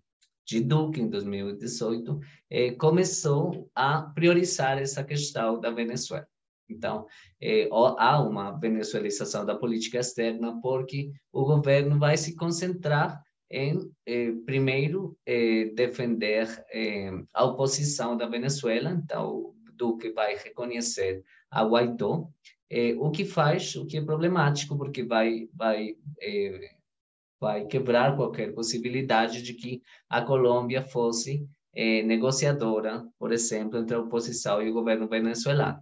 de Duque, em 2018, eh, começou a priorizar essa questão da Venezuela. Então, eh, há uma venezuelização da política externa porque o governo vai se concentrar em, eh, primeiro, eh, defender eh, a oposição da Venezuela. Então, Duque vai reconhecer a Guaidó, eh, o que faz, o que é problemático, porque vai, vai vai quebrar qualquer possibilidade de que a Colômbia fosse eh, negociadora, por exemplo, entre a oposição e o governo venezuelano.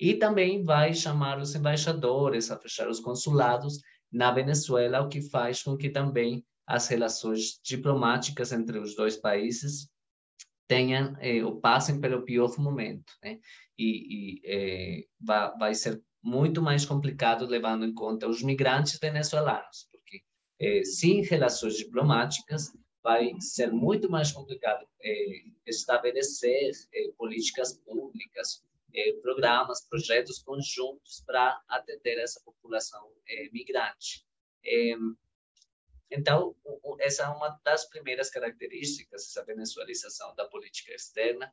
e também vai chamar os embaixadores a fechar os consulados na Venezuela, o que faz com que também as relações diplomáticas entre os dois países tenham eh, ou passem pelo pior momento, né? E, e eh, vai, vai ser muito mais complicado levando em conta os migrantes venezuelanos, eh, sem relações diplomáticas vai ser muito mais complicado eh, estabelecer eh, políticas públicas, programas, projetos conjuntos para atender essa população migrante. Então, essa é uma das primeiras características, essa venezuelização da política externa,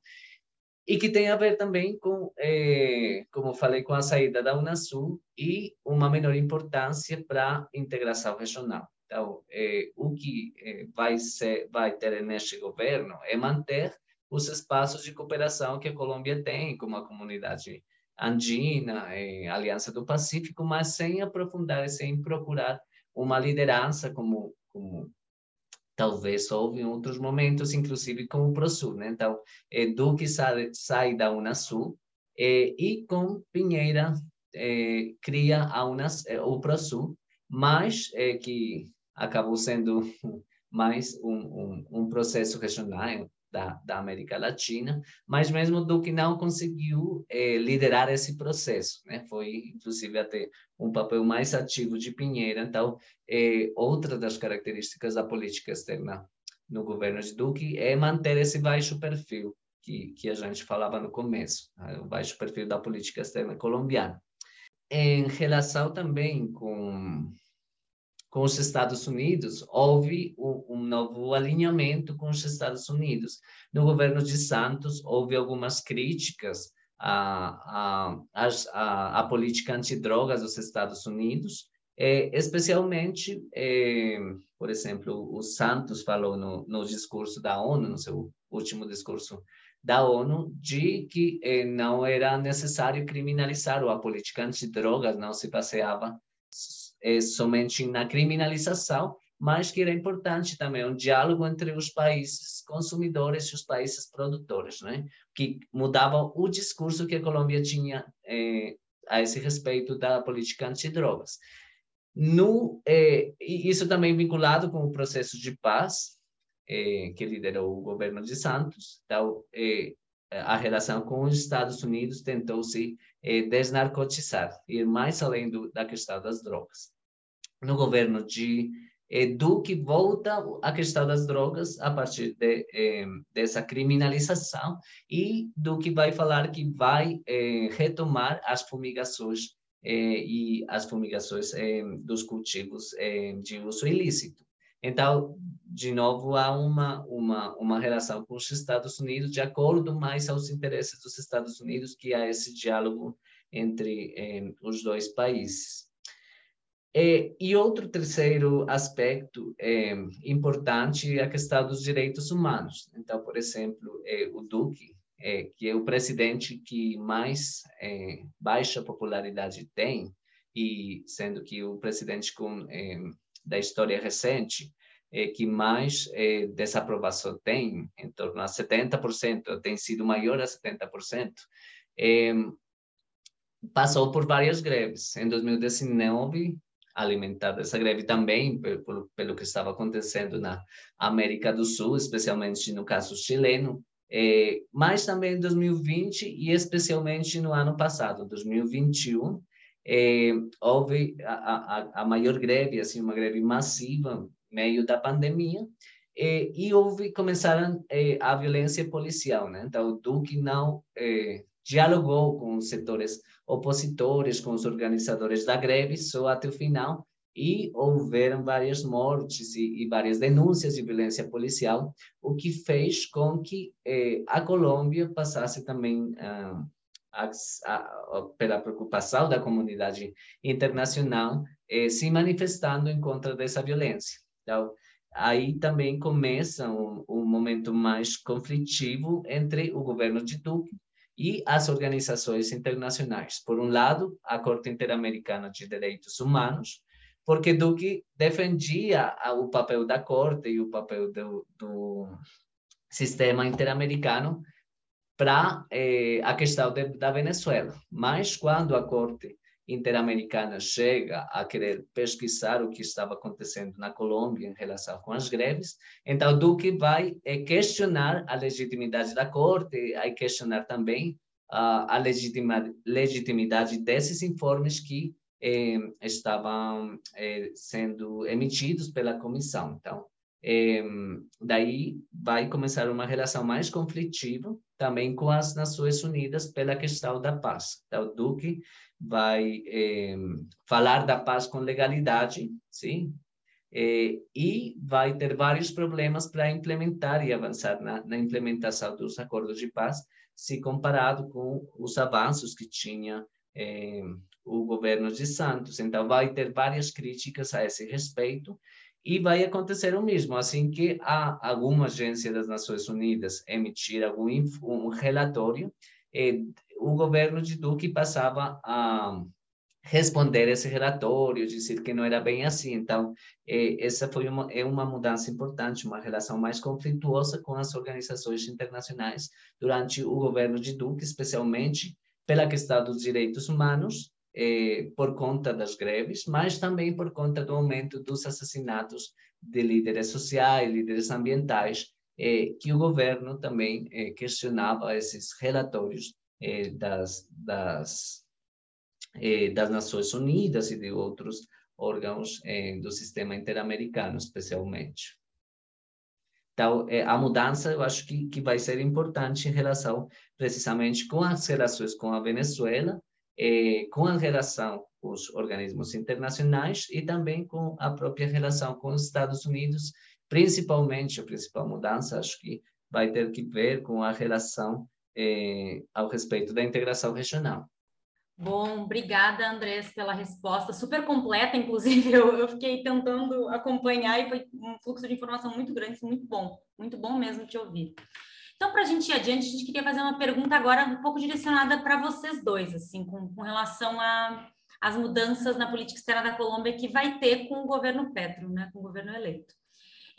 e que tem a ver também com, como falei, com a saída da Unasul e uma menor importância para a integração regional. Então, eh, o que eh, vai, ser, vai ter neste governo é manter os espaços de cooperação que a Colômbia tem, como a comunidade andina, a Aliança do Pacífico, mas sem aprofundar e sem procurar uma liderança como, como talvez houve em outros momentos, inclusive com o ProSul. Né? Então, é, Duque sai, sai da Unasul é, e com Pinheira é, cria a Unas, é, o ProSul, mas é, que acabou sendo mais um, um, um processo regional, da, da América Latina, mas mesmo Duque não conseguiu eh, liderar esse processo, né? Foi, inclusive, até um papel mais ativo de Pinheira. Então, eh, outra das características da política externa no governo de Duque é manter esse baixo perfil que, que a gente falava no começo, né? o baixo perfil da política externa colombiana. Em relação também com com os Estados Unidos, houve um, novo alinhamento com os Estados Unidos. No governo de Santos, houve algumas críticas à, à, à, à política antidrogas dos Estados Unidos, é, especialmente, é, por exemplo, o Santos falou no, no discurso da ONU, no seu último discurso da ONU, de que é, não era necessário criminalizar, ou a política antidrogas não se baseava é, somente na criminalização, mas que era importante também um diálogo entre os países consumidores e os países produtores, né? que mudava o discurso que a Colômbia tinha é, a esse respeito da política antidrogas. No, é, isso também vinculado com o processo de paz é, que liderou o governo de Santos, então, é, a relação com os Estados Unidos tentou se eh, desnarcotizar, ir mais além do, da questão das drogas. No governo de eh, Duque, volta a questão das drogas a partir de, eh, dessa criminalização e Duque vai falar que vai eh, retomar as fumigações e as fumigações dos cultivos de uso ilícito. Então, de novo, há uma, uma, uma relação com os Estados Unidos, de acordo mais aos interesses dos Estados Unidos, que há esse diálogo entre eh, os dois países. É, e outro terceiro aspecto é, importante é a questão dos direitos humanos. Então, por exemplo, é, o Duque, é, que é o presidente que mais é, baixa popularidade tem, e sendo que o presidente com é, da história recente, é, que mais é, desaprovação tem, em torno a 70%, tem sido maior a 70%, é, passou por várias greves. Em 2019, alimentada essa greve também pelo, pelo que estava acontecendo na América do Sul, especialmente no caso chileno, é, mas também em 2020 e especialmente no ano passado, 2021, é, houve a, a, a, maior greve, assim, uma greve massiva, meio da pandemia, é, e houve, começaram é, a violência policial, né? Então, o Duque não dialogou com os setores opositores, com os organizadores da greve, só até o final, e houveram várias mortes e, e várias denúncias de violência policial, o que fez com que eh, a Colômbia passasse também ah, a, a, pela preocupação da comunidade internacional, eh, se manifestando em contra dessa violência. Então, aí também começa um, um momento mais conflitivo entre o governo de Duque e as organizações internacionais. Por um lado, a Corte Interamericana de Direitos Humanos, porque Duque defendia o papel da Corte e o papel do, do sistema interamericano para eh, a questão de, da Venezuela. Mas quando a Corte Interamericana chega a querer pesquisar o que estava acontecendo na Colômbia em relação com as greves, então Duque vai eh, questionar a legitimidade da Corte, vai questionar também a, a legitima, legitimidade desses informes que eh, estavam eh, sendo emitidos pela comissão. Então, eh, daí vai começar uma relação mais conflitiva também com as Nações Unidas pela questão da paz. Então, Duque vai eh, falar da paz com legalidade, sim, eh, e vai ter vários problemas para implementar e avançar na, na, implementação dos acordos de paz, se comparado com os avanços que tinha o governo de Santos. Então, vai ter várias críticas a esse respeito e vai acontecer o mesmo, assim que a alguma agência das Nações Unidas emitir algum um relatório, eh, o governo de Duque passava a responder esse relatório, dizer que não era bem assim. Então, eh, essa foi uma, é uma mudança importante, uma relação mais conflituosa com as organizações internacionais durante o governo de Duque, especialmente pela questão dos direitos humanos, eh, por conta das greves, mas também por conta do aumento dos assassinatos de líderes sociais, líderes ambientais, eh, que o governo também eh, questionava esses relatórios eh, das, das, eh, das Nações Unidas e de outros órgãos eh, do sistema interamericano, especialmente. Então, a mudança eu acho que, que vai ser importante em relação precisamente com as relações com a Venezuela, com a relação com os organismos internacionais e também com a própria relação com os Estados Unidos, principalmente a principal mudança, acho que vai ter que ver com a relação eh, ao respeito da integração regional.
Bom, obrigada, Andrés, pela resposta super completa, inclusive eu, eu, fiquei tentando acompanhar e foi um fluxo de informação muito grande, muito bom, muito bom mesmo te ouvir. Então, para a gente ir adiante, a gente queria fazer uma pergunta agora um pouco direcionada para vocês dois, assim, com, com relação às mudanças na política externa da Colômbia que vai ter com o governo Petro, né, com o governo eleito.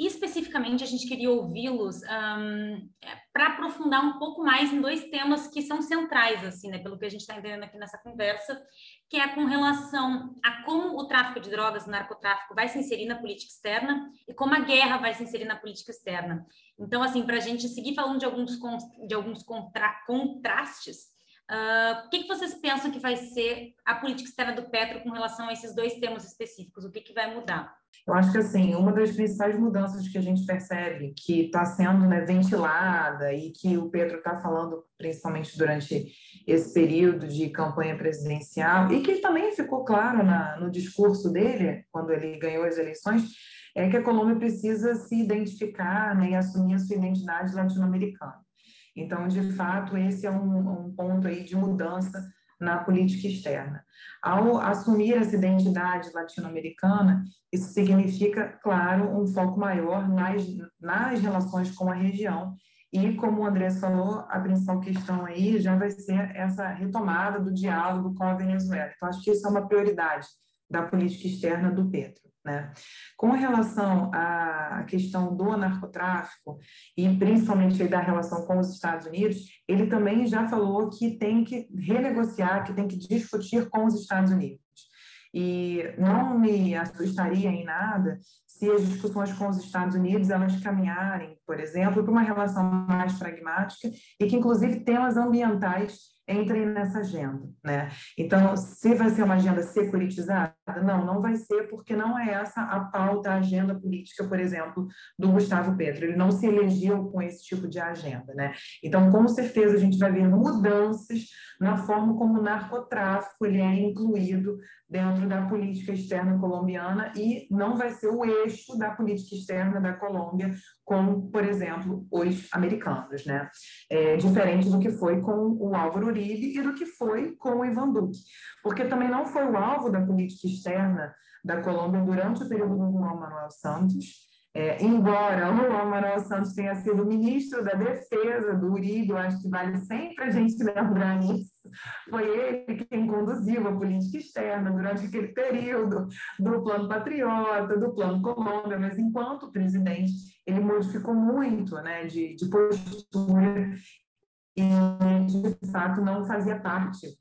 E especificamente a gente queria ouvi-los um, para aprofundar um pouco mais em dois temas que são centrais, assim, né, pelo que a gente está entendendo aqui nessa conversa, que é com relação a como o tráfico de drogas, o narcotráfico vai se inserir na política externa e como a guerra vai se inserir na política externa. Então, assim, para a gente seguir falando de alguns, de alguns contra, contrastes, Uh, o que, que, vocês pensam que vai ser a política externa do Petro com relação a esses dois temas específicos? O que, que vai mudar?
Eu acho que assim uma das principais mudanças que a gente percebe que está sendo né, ventilada e que o Petro está falando principalmente durante esse período de campanha presidencial e que também ficou claro na, no discurso dele quando ele ganhou as eleições é que a Colômbia precisa se identificar né, e assumir a sua identidade latino-americana. Então, de fato, esse é um, um ponto aí de mudança na política externa. Ao assumir essa identidade latino-americana, isso significa, claro, um foco maior nas, nas relações com a região. E, como o Andrés falou, a principal questão aí já vai ser essa retomada do diálogo com a Venezuela. Então, acho que isso é uma prioridade da política externa do Petro. Né? Com relação à questão do narcotráfico e principalmente da relação com os Estados Unidos, ele também já falou que tem que renegociar, que tem que discutir com os Estados Unidos. E não me assustaria em nada se as discussões com os Estados Unidos elas caminharem, por exemplo, para uma relação mais pragmática e que inclusive temas ambientais entrem nessa agenda, né? Então, se vai ser uma agenda securitizada, não, não vai ser, porque não é essa a pauta, a agenda política, por exemplo, do Gustavo Petro. Ele não se elegeu com esse tipo de agenda, né? Então, com certeza, a gente vai ver mudanças na forma como o narcotráfico ele é incluído dentro da política externa colombiana e não vai ser o eixo da política externa da Colômbia, como, por exemplo, os americanos, né? É, diferente do que foi com o Álvaro Uribe e do que foi com o Ivan Duque, porque também não foi o alvo da política externa da Colômbia durante o período do Juan Manuel Santos, é, embora o Amaral Santos tenha sido ministro da Defesa do Uribe, eu acho que vale sempre a gente lembrar nisso, foi ele quem conduziu a política externa durante aquele período do Plano Patriota, do Plano Colômbia, mas enquanto presidente, ele modificou muito né, de, de postura e, de fato, não fazia parte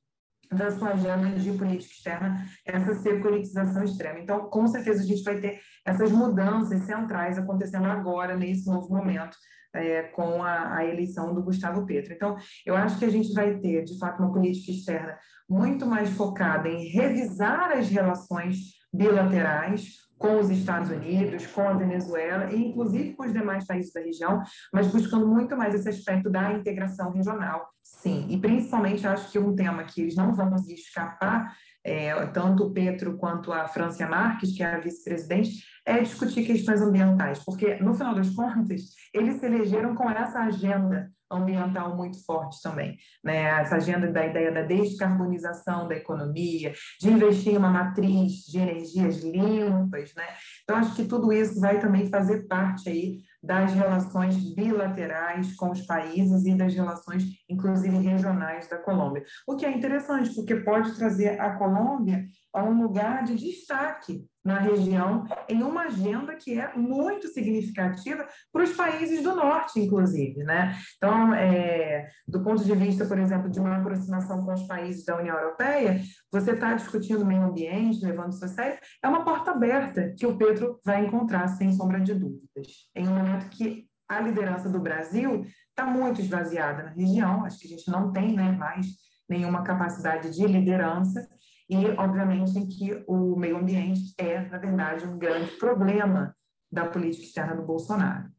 da sua agenda de política externa essa securitização extrema. Então, com certeza, a gente vai ter essas mudanças centrais acontecendo agora, nesse novo momento, é, com a, a, eleição do Gustavo Petro. Então, eu acho que a gente vai ter, de fato, uma política externa muito mais focada em revisar as relações bilaterais, com os Estados Unidos, com a Venezuela e inclusive com os demais países da região, mas buscando muito mais esse aspecto da integração regional, sim. E principalmente acho que um tema que eles não vão conseguir escapar, é, tanto o Petro quanto a Francia Marques, que é a vice-presidente, é discutir questões ambientais, porque no final das contas eles se elegeram com essa agenda ambiental muito forte também. Né? Essa agenda da ideia da descarbonização da economia, de investir em uma matriz de energias limpas. Né? Então, acho que tudo isso vai também fazer parte aí das relações bilaterais com os países e das relações, inclusive regionais da Colômbia. O que é interessante, porque pode trazer a Colômbia a um lugar de destaque na região, em uma agenda que é muito significativa para os países do norte, inclusive. Né? Então, é, do ponto de vista, por exemplo, de uma aproximação com os países da União Europeia, você está discutindo meio ambiente, levando isso a sério, é uma porta aberta que o Pedro vai encontrar, sem sombra de dúvidas. Em um momento que a liderança do Brasil está muito esvaziada na região, acho que a gente não tem né, mais nenhuma capacidade de liderança, e, obviamente, que o meio ambiente é, na verdade, um grande problema da política externa do Bolsonaro.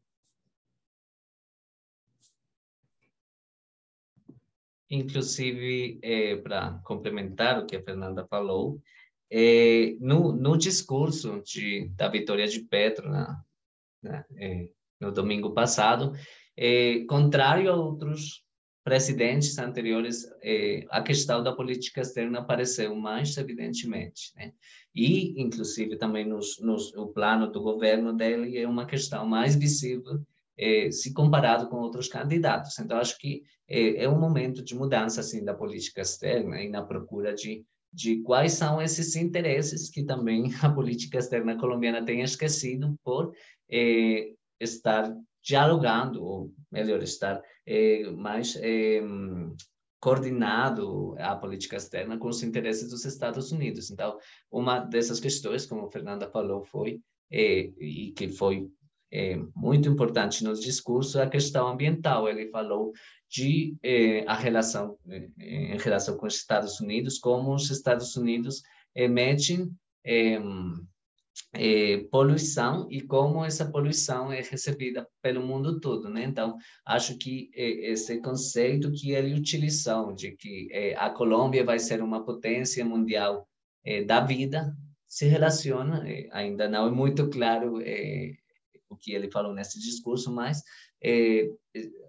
Inclusive, é, para complementar o que a Fernanda falou, é, no, no discurso de, da vitória de Petro na, na é, no domingo passado, é, contrário a outros presidentes anteriores, eh, a questão da política externa apareceu mais evidentemente, né? E, inclusive, também nos, nos, o plano do governo dele é uma questão mais visível eh, se comparado com outros candidatos. Então, acho que eh, é um momento de mudança, assim, da política externa e na procura de de quais são esses interesses que também a política externa colombiana tem esquecido por eh, estar dialogando, ou melhor, estar é, mais é, coordenado a política externa com os interesses dos Estados Unidos. Então, uma dessas questões, como a Fernanda falou, foi, é, e que foi é, muito importante no discurso, a questão ambiental. Ele falou de é, a relação é, em relação com os Estados Unidos, como os Estados Unidos emitem é, poluição e como essa poluição é recebida pelo mundo todo, né? Então, acho que é, esse conceito que ele utilizou de que é, a Colômbia vai ser uma potência mundial da vida se relaciona, ainda não é muito claro o que ele falou nesse discurso, mas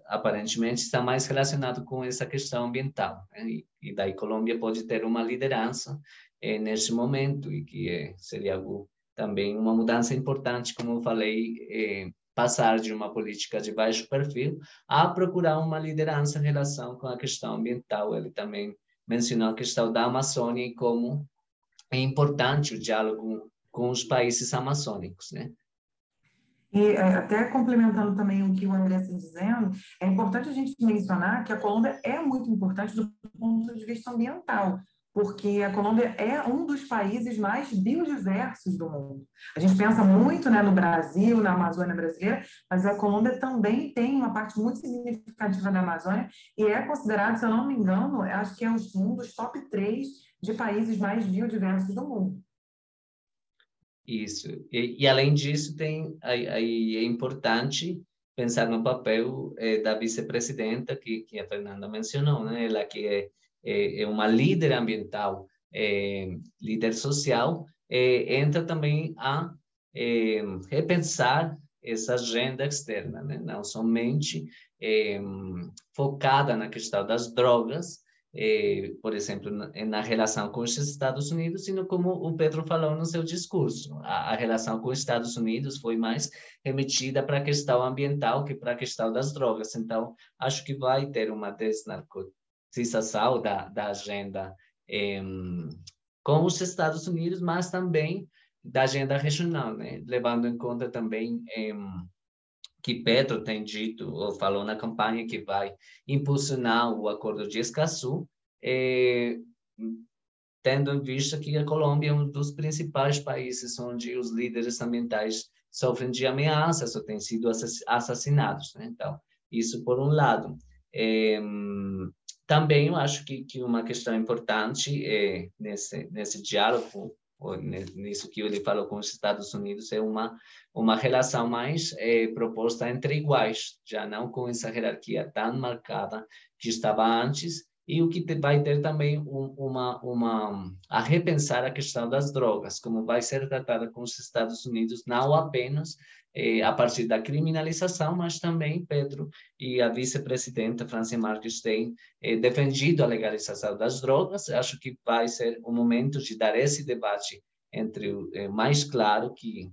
aparentemente está mais relacionado com essa questão ambiental. Né? E, e daí Colômbia pode ter uma liderança nesse momento e que seria algo também uma mudança importante, como eu falei, é, passar de uma política de baixo perfil a procurar uma liderança em relação com a questão ambiental. Ele também mencionou a questão da Amazônia e como é importante o diálogo com os países amazônicos, né?
E é, até complementando também o que o André está dizendo, é importante a gente mencionar que a Colômbia é muito importante do ponto de vista ambiental porque a Colômbia é um dos países mais biodiversos do mundo. A gente pensa muito né, no Brasil, na Amazônia brasileira, mas a Colômbia também tem uma parte muito significativa da Amazônia e é considerado, se eu não me engano, acho que é um dos top três de países mais biodiversos do mundo.
Isso. E, e além disso, tem aí é importante pensar no papel eh, da vice-presidenta que, que a Fernanda mencionou, né? Ela que é é, é uma líder ambiental, é, líder social, é, entra também a é, repensar essa agenda externa, né? não somente é, focada na questão das drogas, por exemplo, na, na, relação com os Estados Unidos, sino como o Pedro falou no seu discurso, a, a relação com os Estados Unidos foi mais remetida para a questão ambiental que para a questão das drogas. Então, acho que vai ter uma desnarcotização sensação da, da agenda eh, com os Estados Unidos, mas também da agenda regional, né? levando em conta também eh, que Petro tem dito ou falou na campanha que vai impulsionar o acordo de Escazú, é, tendo em vista que a Colômbia é um dos principais países onde os líderes ambientais sofrem de ameaças ou têm sido assassinados. Né? Então, isso por um lado. É, também eu acho que, que uma questão importante é, nesse, nesse diálogo, nisso que ele falou com os Estados Unidos, é uma, uma relação mais é, proposta entre iguais, já não com essa hierarquia tão marcada que estava antes, e o que vai ter também um, uma, uma a repensar a questão das drogas, como vai ser tratada com os Estados Unidos, não apenas eh, a partir da criminalização, mas também Pedro e a vice-presidenta Francia Marques têm eh, defendido a legalização das drogas. Acho que vai ser o momento de dar esse debate entre eh, mais claro que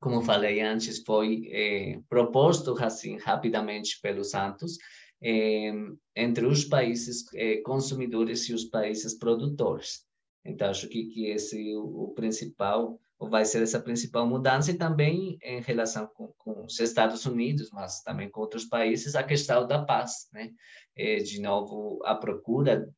como falei antes, foi eh, proposto assim rapidamente pelos Santos, eh, entre os países eh, consumidores e os países produtores. Então, acho que, que esse o, o principal, vai ser essa principal mudança, e também em relação com, com, os Estados Unidos, mas também com outros países, a questão da paz. Né? Eh, de novo, a procura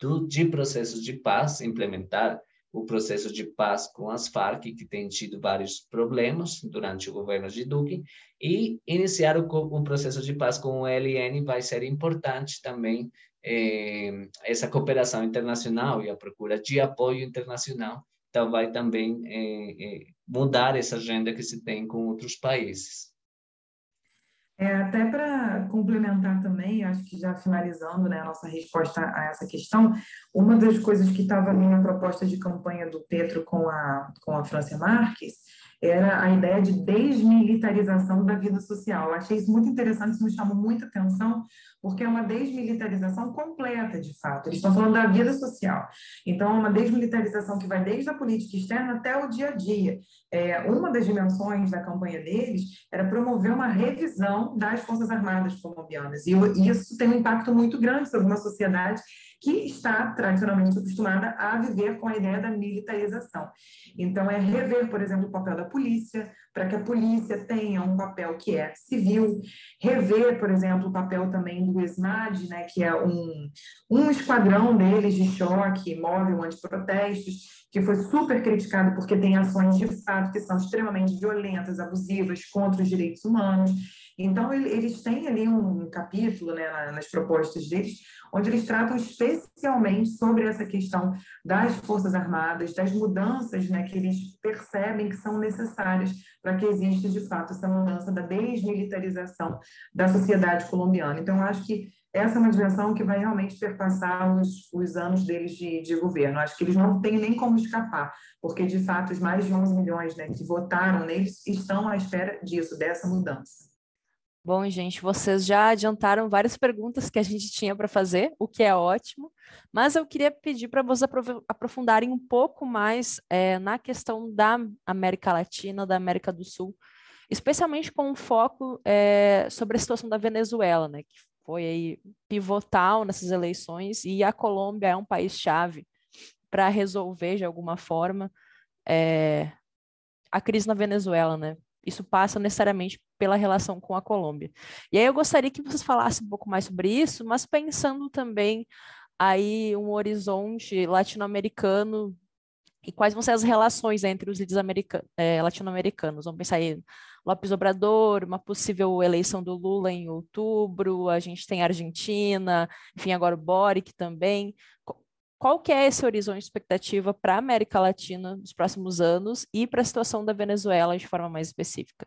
do, de processos de paz, implementar o processo de paz com as Farc, que tem tido vários problemas durante o governo de Duque, e iniciar o, o processo de paz com o LN vai ser importante também eh, essa cooperação internacional e a procura de apoio internacional, então vai também eh, eh, mudar essa agenda que se tem com outros países.
É, até para complementar também, acho que já finalizando né, a nossa resposta a essa questão, uma das coisas que estava na proposta de campanha do Petro com a, com a França Marques era a ideia de desmilitarização da vida social. Eu achei isso muito interessante, isso me chamou muita atenção, porque é uma desmilitarização completa, de fato. Eles estão falando da vida social. Então, é uma desmilitarização que vai desde a política externa até o dia a dia. É, uma das dimensões da campanha deles era promover uma revisão das Forças Armadas colombianas. E isso tem um impacto muito grande sobre uma sociedade que está tradicionalmente acostumada a viver com a ideia da militarização. Então, é rever, por exemplo, o papel da polícia, para que a polícia tenha um papel que é civil, rever, por exemplo, o papel também do ESMAD, né, que é um, um esquadrão deles de choque móvel anti-protestos, que foi super criticado porque tem ações de fato que são extremamente violentas, abusivas contra os direitos humanos. Então, eles têm ali um capítulo né, nas propostas deles, onde eles tratam especialmente sobre essa questão das Forças Armadas, das mudanças né, que eles percebem que são necessárias para que exista, de fato, essa mudança da desmilitarização da sociedade colombiana. Então, eu acho que essa é uma dimensão que vai realmente perpassar os, os anos deles de, de governo. Acho que eles não têm nem como escapar, porque, de fato, os mais de 11 milhões né, que votaram neles estão à espera disso, dessa mudança.
Bom, gente, vocês já adiantaram várias perguntas que a gente tinha para fazer, o que é ótimo, mas eu queria pedir para vocês aprofundarem um pouco mais é, na questão da América Latina, da América do Sul, especialmente com um foco é, sobre a situação da Venezuela, né, que foi aí pivotal nessas eleições, e a Colômbia é um país-chave para resolver, de alguma forma, é, a crise na Venezuela, né? Isso passa necessariamente pela relação com a Colômbia. E aí eu gostaria que vocês falassem um pouco mais sobre isso, mas pensando também aí um horizonte latino-americano e quais vão ser as relações entre os líderes é, latino-americanos. Vamos pensar aí Lopes Obrador, uma possível eleição do Lula em outubro, a gente tem a Argentina, enfim, agora o Boric também qual que é esse horizonte de expectativa para a América Latina nos próximos anos e para a situação da Venezuela de forma mais específica?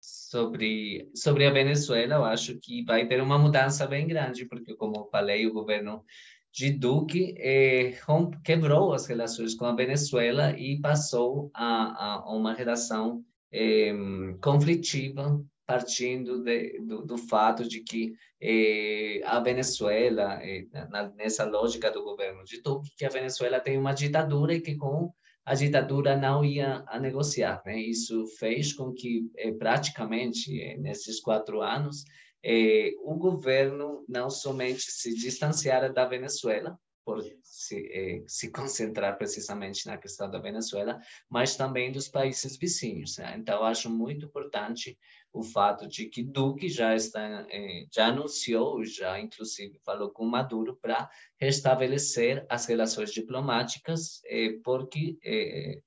Sobre, sobre a Venezuela, eu acho que vai ter uma mudança bem grande, porque, como falei, o governo de Duque eh, quebrou as relações com a Venezuela e passou a, a uma relação eh, conflitiva partindo de, do, do, fato de que eh, a Venezuela, eh, na, nessa lógica do governo de Duque, que a Venezuela tem uma ditadura e que com a ditadura não ia a negociar. Né? Isso fez com que, eh, praticamente, eh, nesses quatro anos, eh, o governo não somente se distanciara da Venezuela, por se, eh, se concentrar precisamente na questão da Venezuela, mas também dos países vizinhos. Né? Então, acho muito importante o fato de que Duque já está, eh, já anunciou, já inclusive falou com Maduro para restabelecer as relações diplomáticas, eh, porque eh,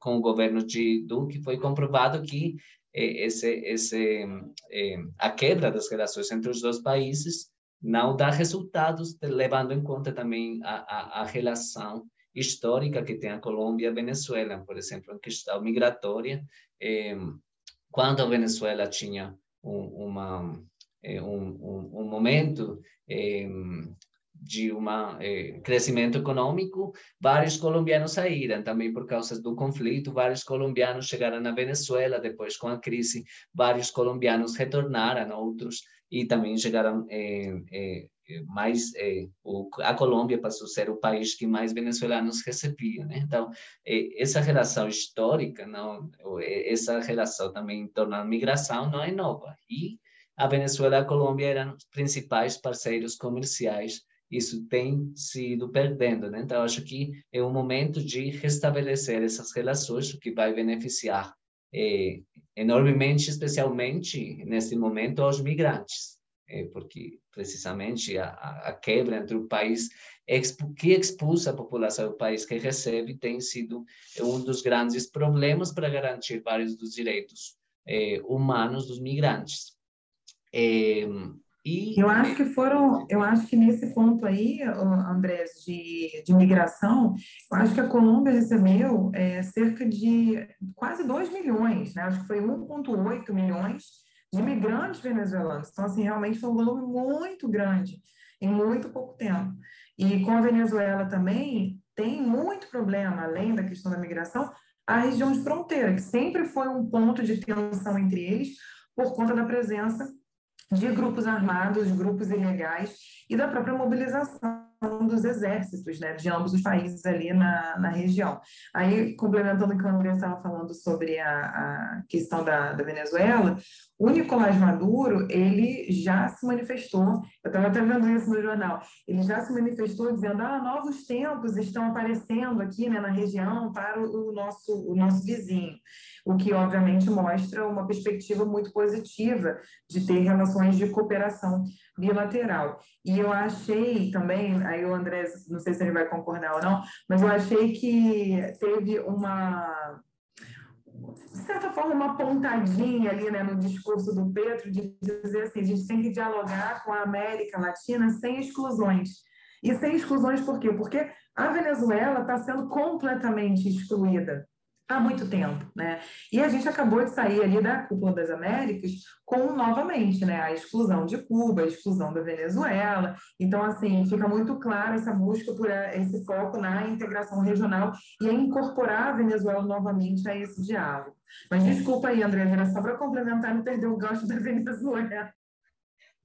com o governo de Duque foi comprovado que eh, esse, esse, eh, a quebra das relações entre os dois países não dá resultados, levando em conta também a, a, a relação histórica que tem a Colômbia e a Venezuela, por exemplo, em questão migratória, eh, quando a Venezuela tinha um, uma, eh, um, um, um momento eh, de um crescimento econômico, vários colombianos saíram também por causa do conflito, vários colombianos chegaram na Venezuela, depois com a crise, vários colombianos retornaram, outros e também chegaram eh, eh, mais eh, o, a Colômbia passou a ser o país que mais venezuelanos recebia, né? Então essa relação histórica, não, essa relação também da migração não é nova e a Venezuela e a Colômbia eram os principais parceiros comerciais isso tem sido perdendo, né? Então acho que é um momento de restabelecer essas relações, o que vai beneficiar eh, enormemente, especialmente nesse momento, aos migrantes, é, porque precisamente a, a, quebra entre o país que expulsa a população do país que recebe tem sido um dos grandes problemas para garantir vários dos direitos é, humanos dos migrantes.
E... Eu acho que foram, eu acho que nesse ponto aí, Andrés, de, de migração, eu acho que a Colômbia recebeu é, cerca de quase 2 milhões, né? Acho que foi 1,8 milhões de imigrantes venezuelanos. Então, assim, realmente foi um volume muito grande em muito pouco tempo. E com a Venezuela também tem muito problema, além da questão da migração, a região de fronteira, que sempre foi um ponto de tensão entre eles por conta da presença de grupos armados, grupos ilegais e da própria mobilização dos exércitos né, de ambos os países ali na, na região. Aí, complementando o que o André estava falando sobre a, a questão da, da Venezuela, o Nicolás Maduro, ele já se manifestou, eu estava até vendo isso no jornal, ele já se manifestou dizendo, ah, novos tempos estão aparecendo aqui né, na região para o nosso, o nosso vizinho, o que obviamente mostra uma perspectiva muito positiva de ter relações de cooperação bilateral. E eu achei também, aí o André, não sei se ele vai concordar ou não, mas eu achei que teve uma de certa forma, uma pontadinha ali né, no discurso do Petro de dizer assim: a gente tem que dialogar com a América Latina sem exclusões. E sem exclusões por quê? Porque a Venezuela está sendo completamente excluída há muito tempo, né? E a gente acabou de sair ali da cúpula das Américas com novamente, né, a exclusão de Cuba, a exclusão da Venezuela. Então, assim, fica muito claro essa busca por eh, esse foco na integração regional e em incorporar a Venezuela novamente a esse diálogo. Mas desculpa aí, André, era só para complementar, não perder o gancho da Venezuela.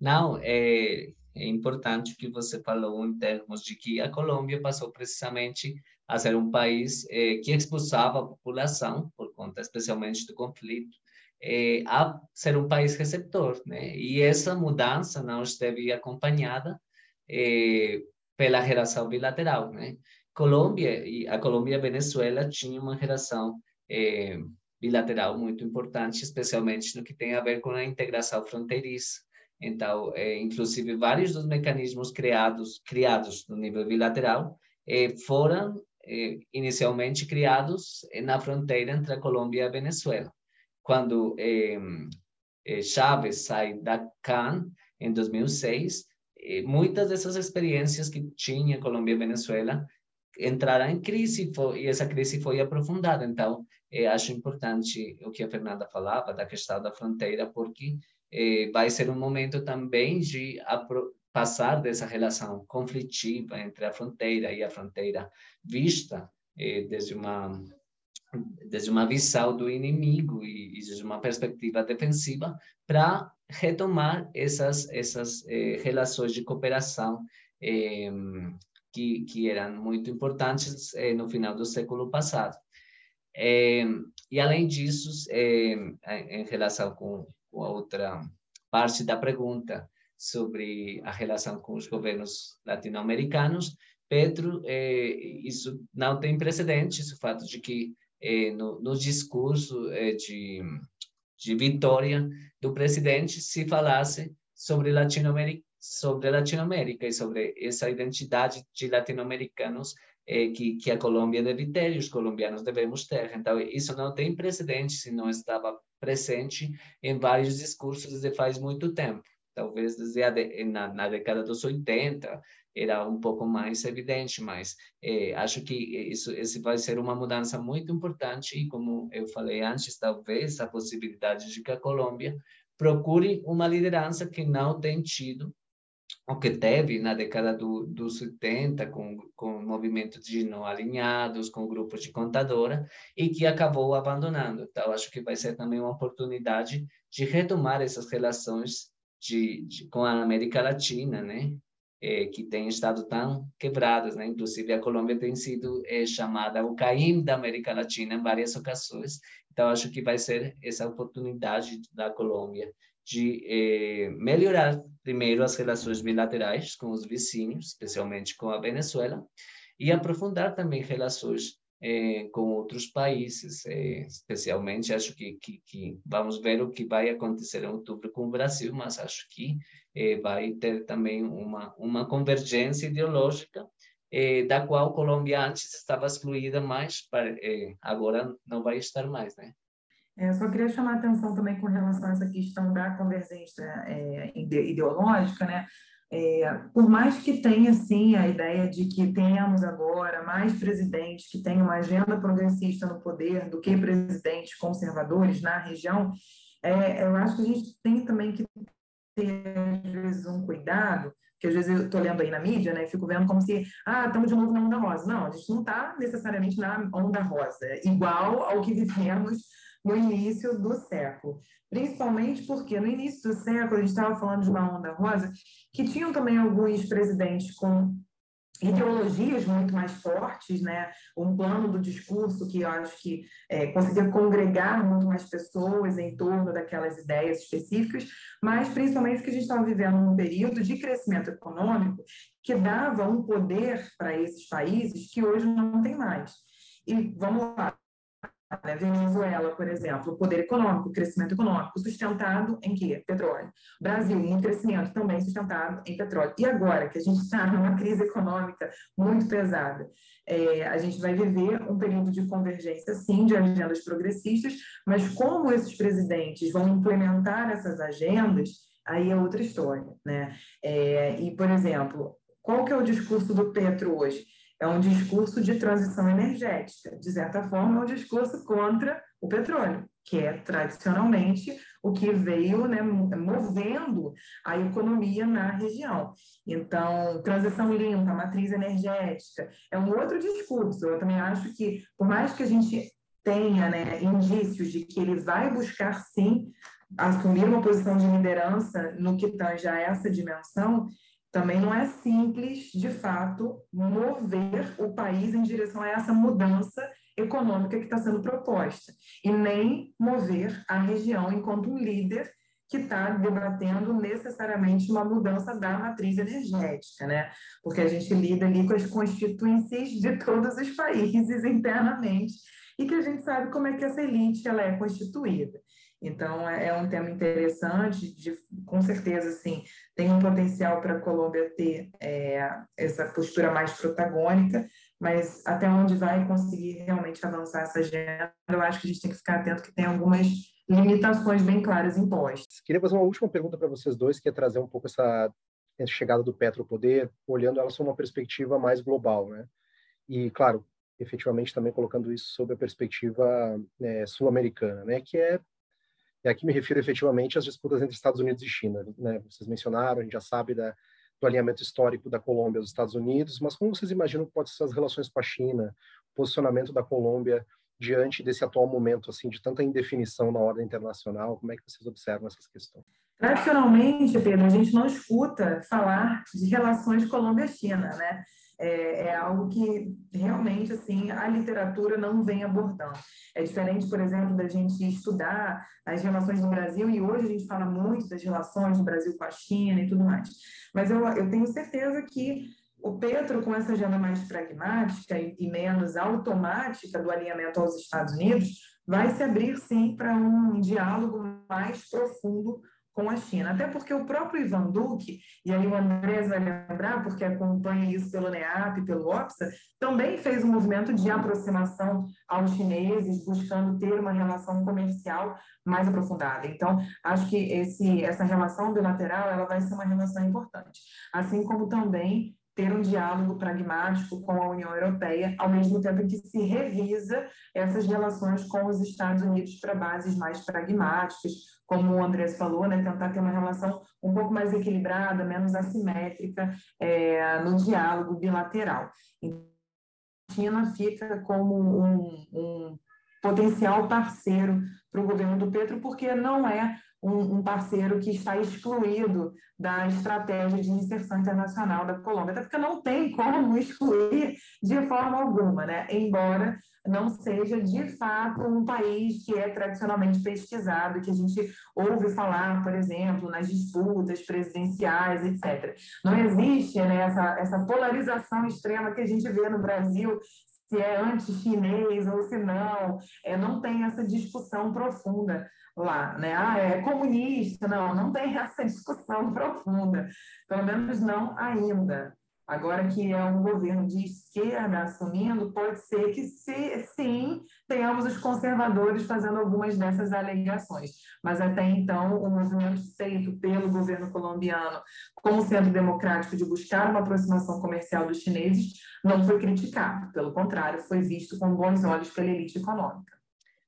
Não, é, é importante que você falou em termos de que a Colômbia passou precisamente a ser um país eh, que expulsava a população, por conta especialmente do conflito, eh, a ser um país receptor, né? E essa mudança não esteve acompanhada eh, pela relação bilateral, né? Colômbia e a Colômbia e a Venezuela tinham uma relação bilateral muito importante, especialmente no que tem a ver com a integração fronteiriça. Então, eh, inclusive vários dos mecanismos criados criados no nível bilateral eh, foram eh, inicialmente criados na fronteira entre a Colômbia e a Venezuela. Quando eh, eh, Chávez sai da CAN em 2006, eh, muitas dessas experiências que tinha Colômbia e Venezuela entraram em crise foi, e essa crise foi aprofundada. Então, eh, acho importante o que a Fernanda falava da questão da fronteira, porque eh, vai ser um momento também de passar dessa relação conflitiva entre a fronteira e a fronteira vista eh, desde uma desde uma visão do inimigo e, e desde uma perspectiva defensiva para retomar essas essas relações de cooperação que que eram muito importantes no final do século passado eh, e além disso eh, em relação com, com a outra parte da pergunta sobre a relação com os governos latino-americanos, Petro, é, isso não tem precedentes, o fato de que é, no, no discurso é, de, de vitória do presidente se falasse sobre Latinoamérica, sobre Latinoamérica e sobre essa identidade de latino-americanos é, que, que a Colômbia deve ter e os colombianos devemos ter. Então, isso não tem precedente se não estava presente em vários discursos desde faz muito tempo. Talvez desde a de, na, na década dos 80, era um pouco mais evidente, mas é, acho que isso, isso vai ser uma mudança muito importante e, como eu falei antes, talvez a possibilidade de que a Colômbia procure uma liderança que não tem tido o que teve na década do, dos 70, com, com movimentos de não alinhados, com grupos de contadora, e que acabou abandonando. Então, acho que vai ser também uma oportunidade de retomar essas relações de, de com a América Latina, né? É, que tem estado tão quebradas, né? Inclusive a Colômbia tem sido é, chamada o Caim da América Latina em várias ocasiões. Então acho que vai ser essa oportunidade da Colômbia de eh, melhorar primeiro as relações bilaterais com os vizinhos, especialmente com a Venezuela, e aprofundar também relações eh, com outros países, eh, especialmente acho que, que, que, vamos ver o que vai acontecer em outubro com o Brasil, mas acho que vai ter também uma, uma convergência ideológica da qual Colômbia antes estava excluída, mas agora não vai estar mais, né?
É, só queria chamar a atenção também com relação a essa questão da convergência é, ideológica, né? É, por mais que tenha, sim, a ideia de que tenhamos agora mais presidentes que tenham uma agenda progressista no poder do que presidentes conservadores na região, é, eu acho que a gente tem também que ter, às vezes, um cuidado, que às vezes eu estou lendo aí na mídia, né, fico vendo como se, ah, estamos de novo na onda rosa. Não, a gente não está necessariamente na onda rosa, igual ao que vivemos no início do século. Principalmente porque no início do século a gente estava falando de uma onda rosa que tinham também alguns presidentes com ideologias muito mais fortes, né? Um plano do discurso que eu acho que é, conseguia congregar muito mais pessoas em torno daquelas ideias específicas, mas principalmente que a gente estava vivendo um período de crescimento econômico que dava um poder para esses países que hoje não tem mais. E vamos lá, né? Venezuela, por exemplo, poder econômico, crescimento econômico, sustentado em quê? Petróleo. Brasil, um crescimento também sustentado em petróleo. E agora que a gente está numa crise econômica muito pesada, é, a gente vai viver um período de convergência, sim, de agendas progressistas, mas como esses presidentes vão implementar essas agendas, aí é outra história, né? É, e, por exemplo, qual que é o discurso do Petro hoje? É um discurso de transição energética. De certa forma, é um discurso contra o petróleo, que é tradicionalmente o que veio né, movendo a economia na região. Então, transição limpa, matriz energética, é um outro discurso. Eu também acho que, por mais que a gente tenha né, indícios de que ele vai buscar, sim, assumir uma posição de liderança no que tange a essa dimensão, também não é simples, de fato, mover o país em direção a essa mudança econômica que está sendo proposta, e nem mover a região enquanto um líder que está debatendo necessariamente uma mudança da matriz energética, né? Porque a gente lida ali com as constituintes de todos os países internamente e que a gente sabe como é que essa elite ela é constituída. Então, é, é um tema interessante, de, com certeza, assim, tem um potencial para a Colômbia ter é, essa postura mais protagônica, mas até onde vai conseguir realmente avançar essa agenda, eu acho que a gente tem que ficar atento que tem algumas limitações bem claras impostas.
Queria fazer uma última pergunta para vocês dois, que é trazer um pouco essa, essa chegada do Petro ao poder, olhando ela sob uma perspectiva mais global, né? E, claro, efetivamente também colocando isso sob a perspectiva né, sul-americana, né? Que é e aqui me refiro efetivamente às disputas entre Estados Unidos e China. Né? Vocês mencionaram, a gente já sabe da, do alinhamento histórico da Colômbia aos Estados Unidos, mas como vocês imaginam que pode ser as relações com a China, o posicionamento da Colômbia diante desse atual momento assim de tanta indefinição na ordem internacional? Como é que vocês observam essas questões?
Tradicionalmente, Pedro, a gente não escuta falar de relações Colômbia-China, né? É, é, algo que realmente assim a literatura não vem abordando. É diferente, por exemplo, da gente estudar as relações do Brasil, e hoje a gente fala muito das relações do Brasil com a China e tudo mais. Mas eu, eu tenho certeza que o Petro, com essa agenda mais pragmática e, e menos automática do alinhamento aos Estados Unidos, vai se abrir sim para um diálogo mais profundo com a China. Até porque o próprio Ivan Duque, e aí o Andrés vai lembrar, porque acompanha isso pelo NEAP, pelo OPSA, também fez um movimento de aproximação aos chineses, buscando ter uma relação comercial mais aprofundada. Então, acho que esse, essa relação bilateral ela vai ser uma relação importante. Assim como também ter um diálogo pragmático com a União Europeia, ao mesmo tempo em que se revisa essas relações com os Estados Unidos para bases mais pragmáticas, como o Andrés falou, né, tentar ter uma relação um pouco mais equilibrada, menos assimétrica é, no diálogo bilateral. Então, a China fica como um, um potencial parceiro para o governo do Petro, porque não é um, um, parceiro que está excluído da estratégia de inserção internacional da Colômbia, até porque não tem como excluir de forma alguma, né? embora não seja de fato um país que é tradicionalmente pesquisado, que a gente ouve falar, por exemplo, nas disputas presidenciais, etc. Não existe né, essa, essa polarização extrema que a gente vê no Brasil se é anti-chinês ou se não, é, não tem essa discussão profunda lá, né? Ah, é comunista, não, não tem essa discussão profunda, pelo menos não ainda. Agora que é um governo de esquerda assumindo, pode ser que se, sim tenhamos os conservadores fazendo algumas dessas alegações. Mas até então, o movimento feito pelo governo colombiano como centro democrático de buscar uma aproximação comercial dos chineses não foi criticado. Pelo contrário, foi visto com bons olhos pela elite econômica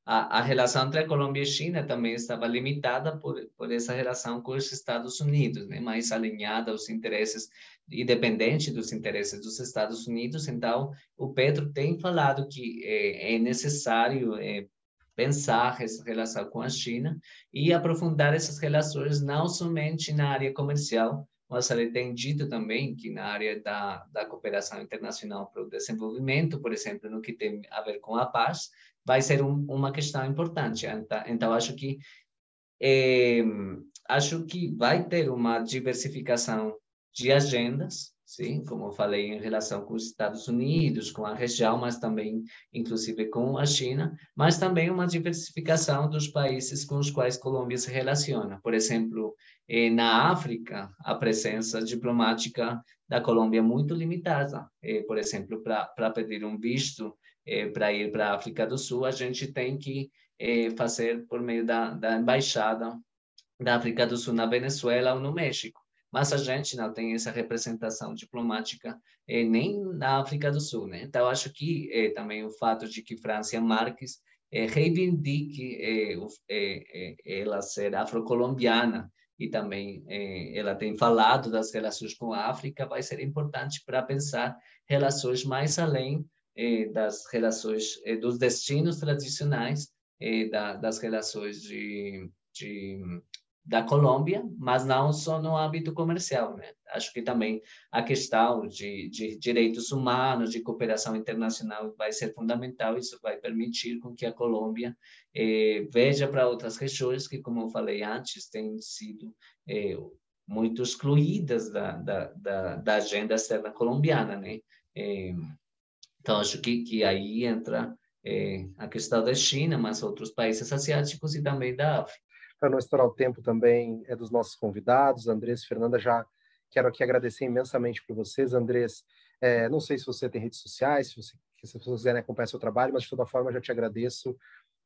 a, a, relação entre a Colômbia e China também estava limitada por, por essa relação com os Estados Unidos, né? mais alinhada aos interesses, independente dos interesses dos Estados Unidos. Então, o Pedro tem falado que é, é necessário é, pensar essa relação com a China e aprofundar essas relações não somente na área comercial, mas ele tem dito também que na área da, da cooperação internacional para o desenvolvimento, por exemplo, no que tem a ver com a paz, vai ser um, uma questão importante. Então, acho que é, acho que vai ter uma diversificação de agendas, sim, como eu falei em relação com os Estados Unidos, com a região, mas também inclusive com a China, mas também uma diversificação dos países com os quais Colômbia se relaciona. Por exemplo, eh, na África, a presença diplomática da Colômbia é muito limitada. Eh, por exemplo, para pedir um visto eh, para ir para a África do Sul, a gente tem que eh, fazer por meio da, da embaixada da África do Sul na Venezuela ou no México. Mas a gente não tem essa representação diplomática eh, nem na África do Sul, né? Então acho que eh, também o fato de que Francia Marques eh, reivindique eh, eh, eh, ela ser afrocolombiana e também ela tem falado das relações com a África, vai ser importante para pensar relações mais além eh, das relações, eh, dos destinos tradicionais eh, da, das relações de, de, da Colômbia, mas não só no âmbito comercial. Né? Acho que também a questão de, de direitos humanos, de cooperação internacional vai ser fundamental. Isso vai permitir com que a Colômbia eh, veja para outras regiões que, como eu falei antes, têm sido eh, muito excluídas da, da, da, da agenda externa colombiana, né? Eh, então, acho que, que aí entra é, a questão da China, mas outros países asiáticos e também da África.
Para não estourar o tempo também é dos nossos convidados, Andrés e Fernanda, já quero aqui agradecer imensamente por vocês. Andrés, é, não sei se você tem redes sociais, se, você, se vocês quiserem acompanhar seu trabalho, mas de toda forma já te agradeço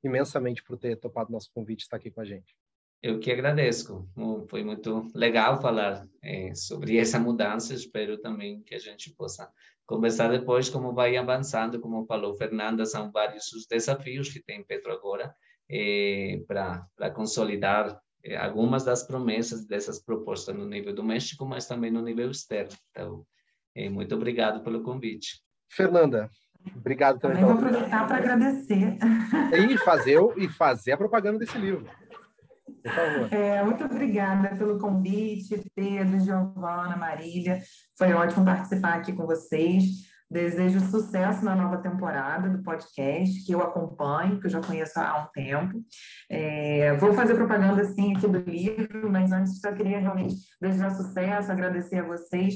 imensamente por ter topado nosso convite e estar aqui com a gente.
Eu que agradeço. Foi muito legal falar é, sobre essa mudança. Espero também que a gente possa conversar depois como vai avançando. Como falou Fernanda, são vários os desafios que tem Petro agora é, para consolidar é, algumas das promessas dessas propostas no nível doméstico, mas também no nível externo. Então, é, muito obrigado pelo convite.
Fernanda, obrigado também.
Também vou aproveitar para agradecer.
E fazer, e fazer a propaganda desse livro.
Favor. É, muito obrigada pelo convite, Pedro, Giovana, Marília. Foi ótimo participar aqui com vocês. Desejo sucesso na nova temporada do podcast, que eu acompanho, que eu já conheço há um tempo. É, vou fazer propaganda, sim, aqui do livro, mas antes só queria realmente desejar sucesso, agradecer a vocês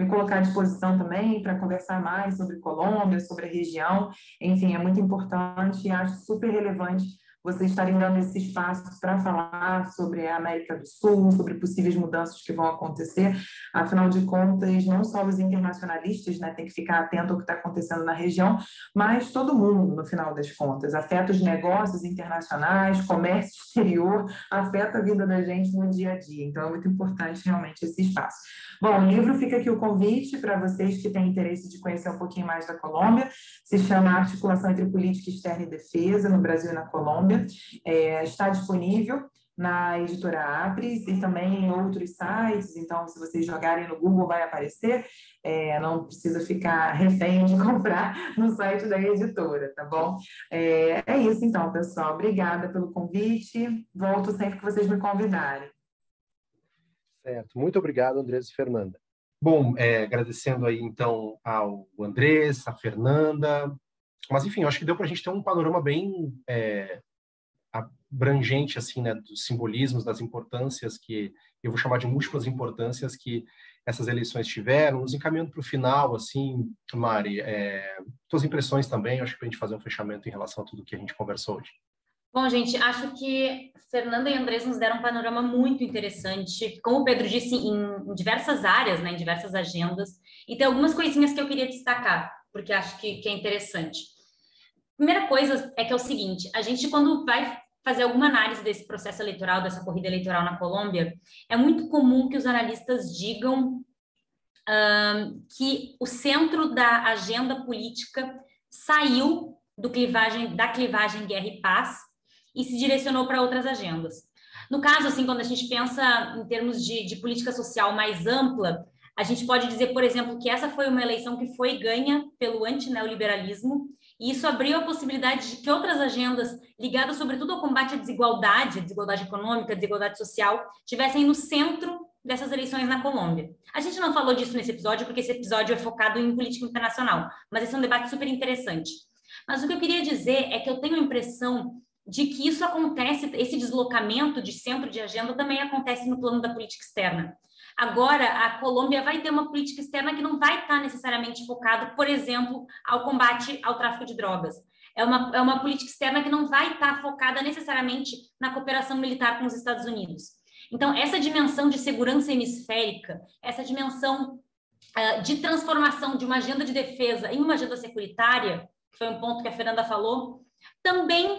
me colocar à disposição também para conversar mais sobre Colômbia, sobre a região. Enfim, é muito importante e acho super relevante vocês estarem dando esse espaço para falar sobre a América do Sul, sobre possíveis mudanças que vão acontecer. Afinal de contas, não só os internacionalistas né, têm que ficar atento ao que está acontecendo na região, mas todo mundo, no final das contas. Afeta os negócios internacionais, comércio exterior, afeta a vida da gente no dia a dia. Então, é muito importante realmente esse espaço. Bom, o livro fica aqui o convite para vocês que têm interesse de conhecer um pouquinho mais da Colômbia. Se chama Articulação entre Política Externa e Defesa no Brasil e na Colômbia. É, está disponível na editora Apres e também em outros sites. Então, se vocês jogarem no Google, vai aparecer. É, não precisa ficar refém de comprar no site da editora, tá bom? É, é isso então, pessoal. Obrigada pelo convite. Volto sempre que vocês me convidarem.
Certo. Muito obrigado, Andrés e Fernanda. Bom, é, agradecendo aí então ao Andrés, a Fernanda, mas enfim, acho que deu para a gente ter um panorama bem é, abrangente assim, né, dos simbolismos, das importâncias que eu vou chamar de múltiplas importâncias que essas eleições tiveram. Nos encaminhando para o final, assim, Mari, é, tuas impressões também, acho que para a gente fazer um fechamento em relação a tudo que a gente conversou hoje.
Bom, gente, acho que Fernanda e Andrés nos deram um panorama muito interessante, como o Pedro disse, em, diversas áreas, né, em diversas agendas, e tem algumas coisinhas que eu queria destacar, porque acho que, que é interessante. Primeira coisa é que é o seguinte, a gente quando vai fazer alguma análise desse processo eleitoral, dessa corrida eleitoral na Colômbia, é muito comum que os analistas digam que o centro da agenda política saiu do clivagem, da clivagem guerra e paz e se direcionou para outras agendas. No caso, assim, quando a gente pensa em termos de, de política social mais ampla, a gente pode dizer, por exemplo, que essa foi uma eleição que foi ganha pelo antineoliberalismo e isso abriu a possibilidade de que outras agendas ligadas, sobretudo, ao combate à desigualdade, à desigualdade econômica, à desigualdade social, tivessem no centro dessas eleições na Colômbia. A gente não falou disso nesse episódio, porque esse episódio é focado em política internacional, mas esse é um debate super interessante. Mas o que eu queria dizer é que eu tenho a impressão de que isso acontece, esse deslocamento de centro de agenda também acontece no plano da política externa. Agora, a Colômbia vai ter uma política externa que não vai estar necessariamente focado, por exemplo, ao combate ao tráfico de drogas. É uma, é uma política externa que não vai estar focada necessariamente na cooperação militar com os Estados Unidos. Então, essa dimensão de segurança hemisférica, essa dimensão uh, de transformação de uma agenda de defesa em uma agenda securitária, que foi um ponto que a Fernanda falou, também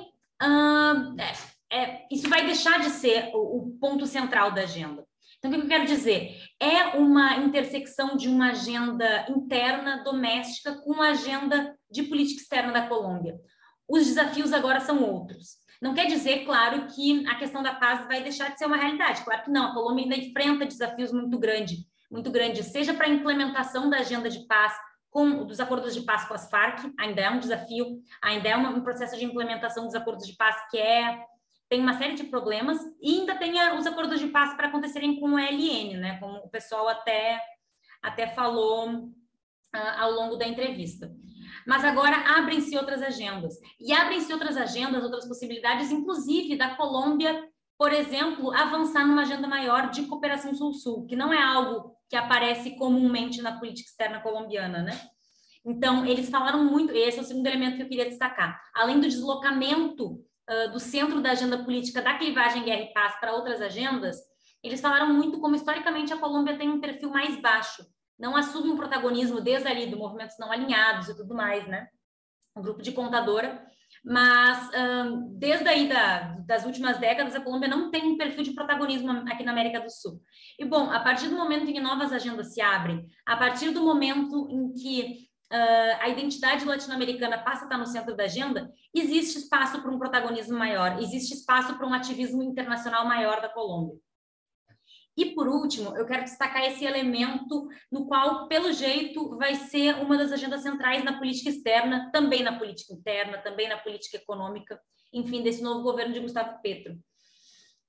uh, é, é, isso vai deixar de ser o, o ponto central da agenda. Então, o que eu quero dizer? É uma intersecção de uma agenda interna, doméstica, com a agenda de política externa da Colômbia. Os desafios agora são outros. Não quer dizer, claro, que a questão da paz vai deixar de ser uma realidade. Claro que não, a Colômbia ainda enfrenta desafios muito grandes, muito grandes, seja para a implementação da agenda de paz, com dos acordos de paz com as Farc, ainda é um desafio, ainda é um processo de implementação dos acordos de paz que é tem uma série de problemas e ainda tem os acordos de paz para acontecerem com o ELN, né? Como o pessoal até, até falou uh, ao longo da entrevista. Mas agora abrem-se outras agendas. E abrem-se outras agendas, outras possibilidades, inclusive da Colômbia, por exemplo, avançar numa agenda maior de cooperação sul-sul, que não é algo que aparece comumente na política externa colombiana, né? Então, eles falaram muito, esse é o segundo elemento que eu queria destacar. Além do deslocamento do centro da agenda política da clivagem guerra e paz para outras agendas, eles falaram muito como historicamente a Colômbia tem um perfil mais baixo, não assume um protagonismo desde ali do movimentos não alinhados e tudo mais, né? Um grupo de contadora, mas um, desde aí da, das últimas décadas a Colômbia não tem um perfil de protagonismo aqui na América do Sul. E bom, a partir do momento em que novas agendas se abrem, a partir do momento em que uh, a identidade latino-americana passa a estar no centro da agenda, existe espaço para um protagonismo maior, existe espaço para um ativismo internacional maior da Colômbia. E por último, eu quero destacar esse elemento no qual, pelo jeito, vai ser uma das agendas centrais na política externa, também na política interna, também na política econômica, enfim, desse novo governo de Gustavo Petro.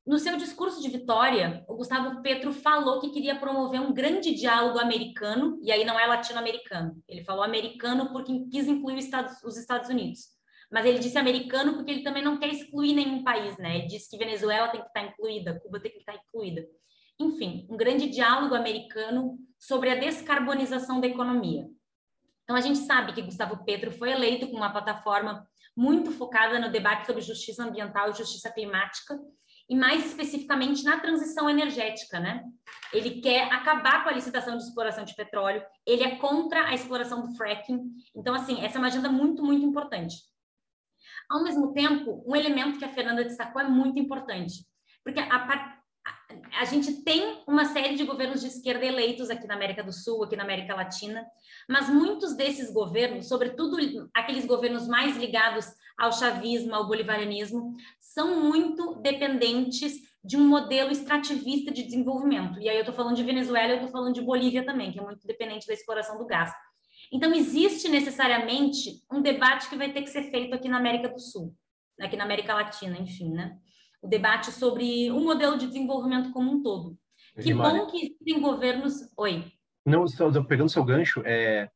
No seu discurso de vitória, o Gustavo Petro falou que queria promover um grande diálogo americano, e aí não é latino-americano. Ele falou americano porque quis incluir os Estados, os Estados Unidos. Mas ele disse americano porque ele também não quer excluir nenhum país, né? Ele disse que Venezuela tem que estar incluída, Cuba tem que estar incluída. enfim, um grande diálogo americano sobre a descarbonização da economia. Então, a gente sabe que Gustavo Petro foi eleito com uma plataforma muito focada no debate sobre justiça ambiental e justiça climática, e mais especificamente na transição energética, né? Ele quer acabar com a licitação de exploração de petróleo, ele é contra a exploração do fracking. Então, assim, essa é uma agenda muito, muito importante. Ao mesmo tempo, um elemento que a Fernanda destacou é muito importante, porque a, a gente tem uma série de governos de esquerda eleitos aqui na América do Sul, aqui na América Latina, mas muitos desses governos, sobretudo aqueles governos mais ligados ao chavismo, ao bolivarianismo, são muito dependentes de um modelo extrativista de desenvolvimento. E aí eu estou falando de Venezuela, eu estou falando de Bolívia também, que é muito dependente da exploração do gás. Então, existe necessariamente um debate que vai ter que ser feito aqui na América do Sul, aqui na América Latina, enfim, né? O debate sobre o modelo de desenvolvimento como um todo. Que bom que existem governos. Oi.
Não, pegando seu gancho, é,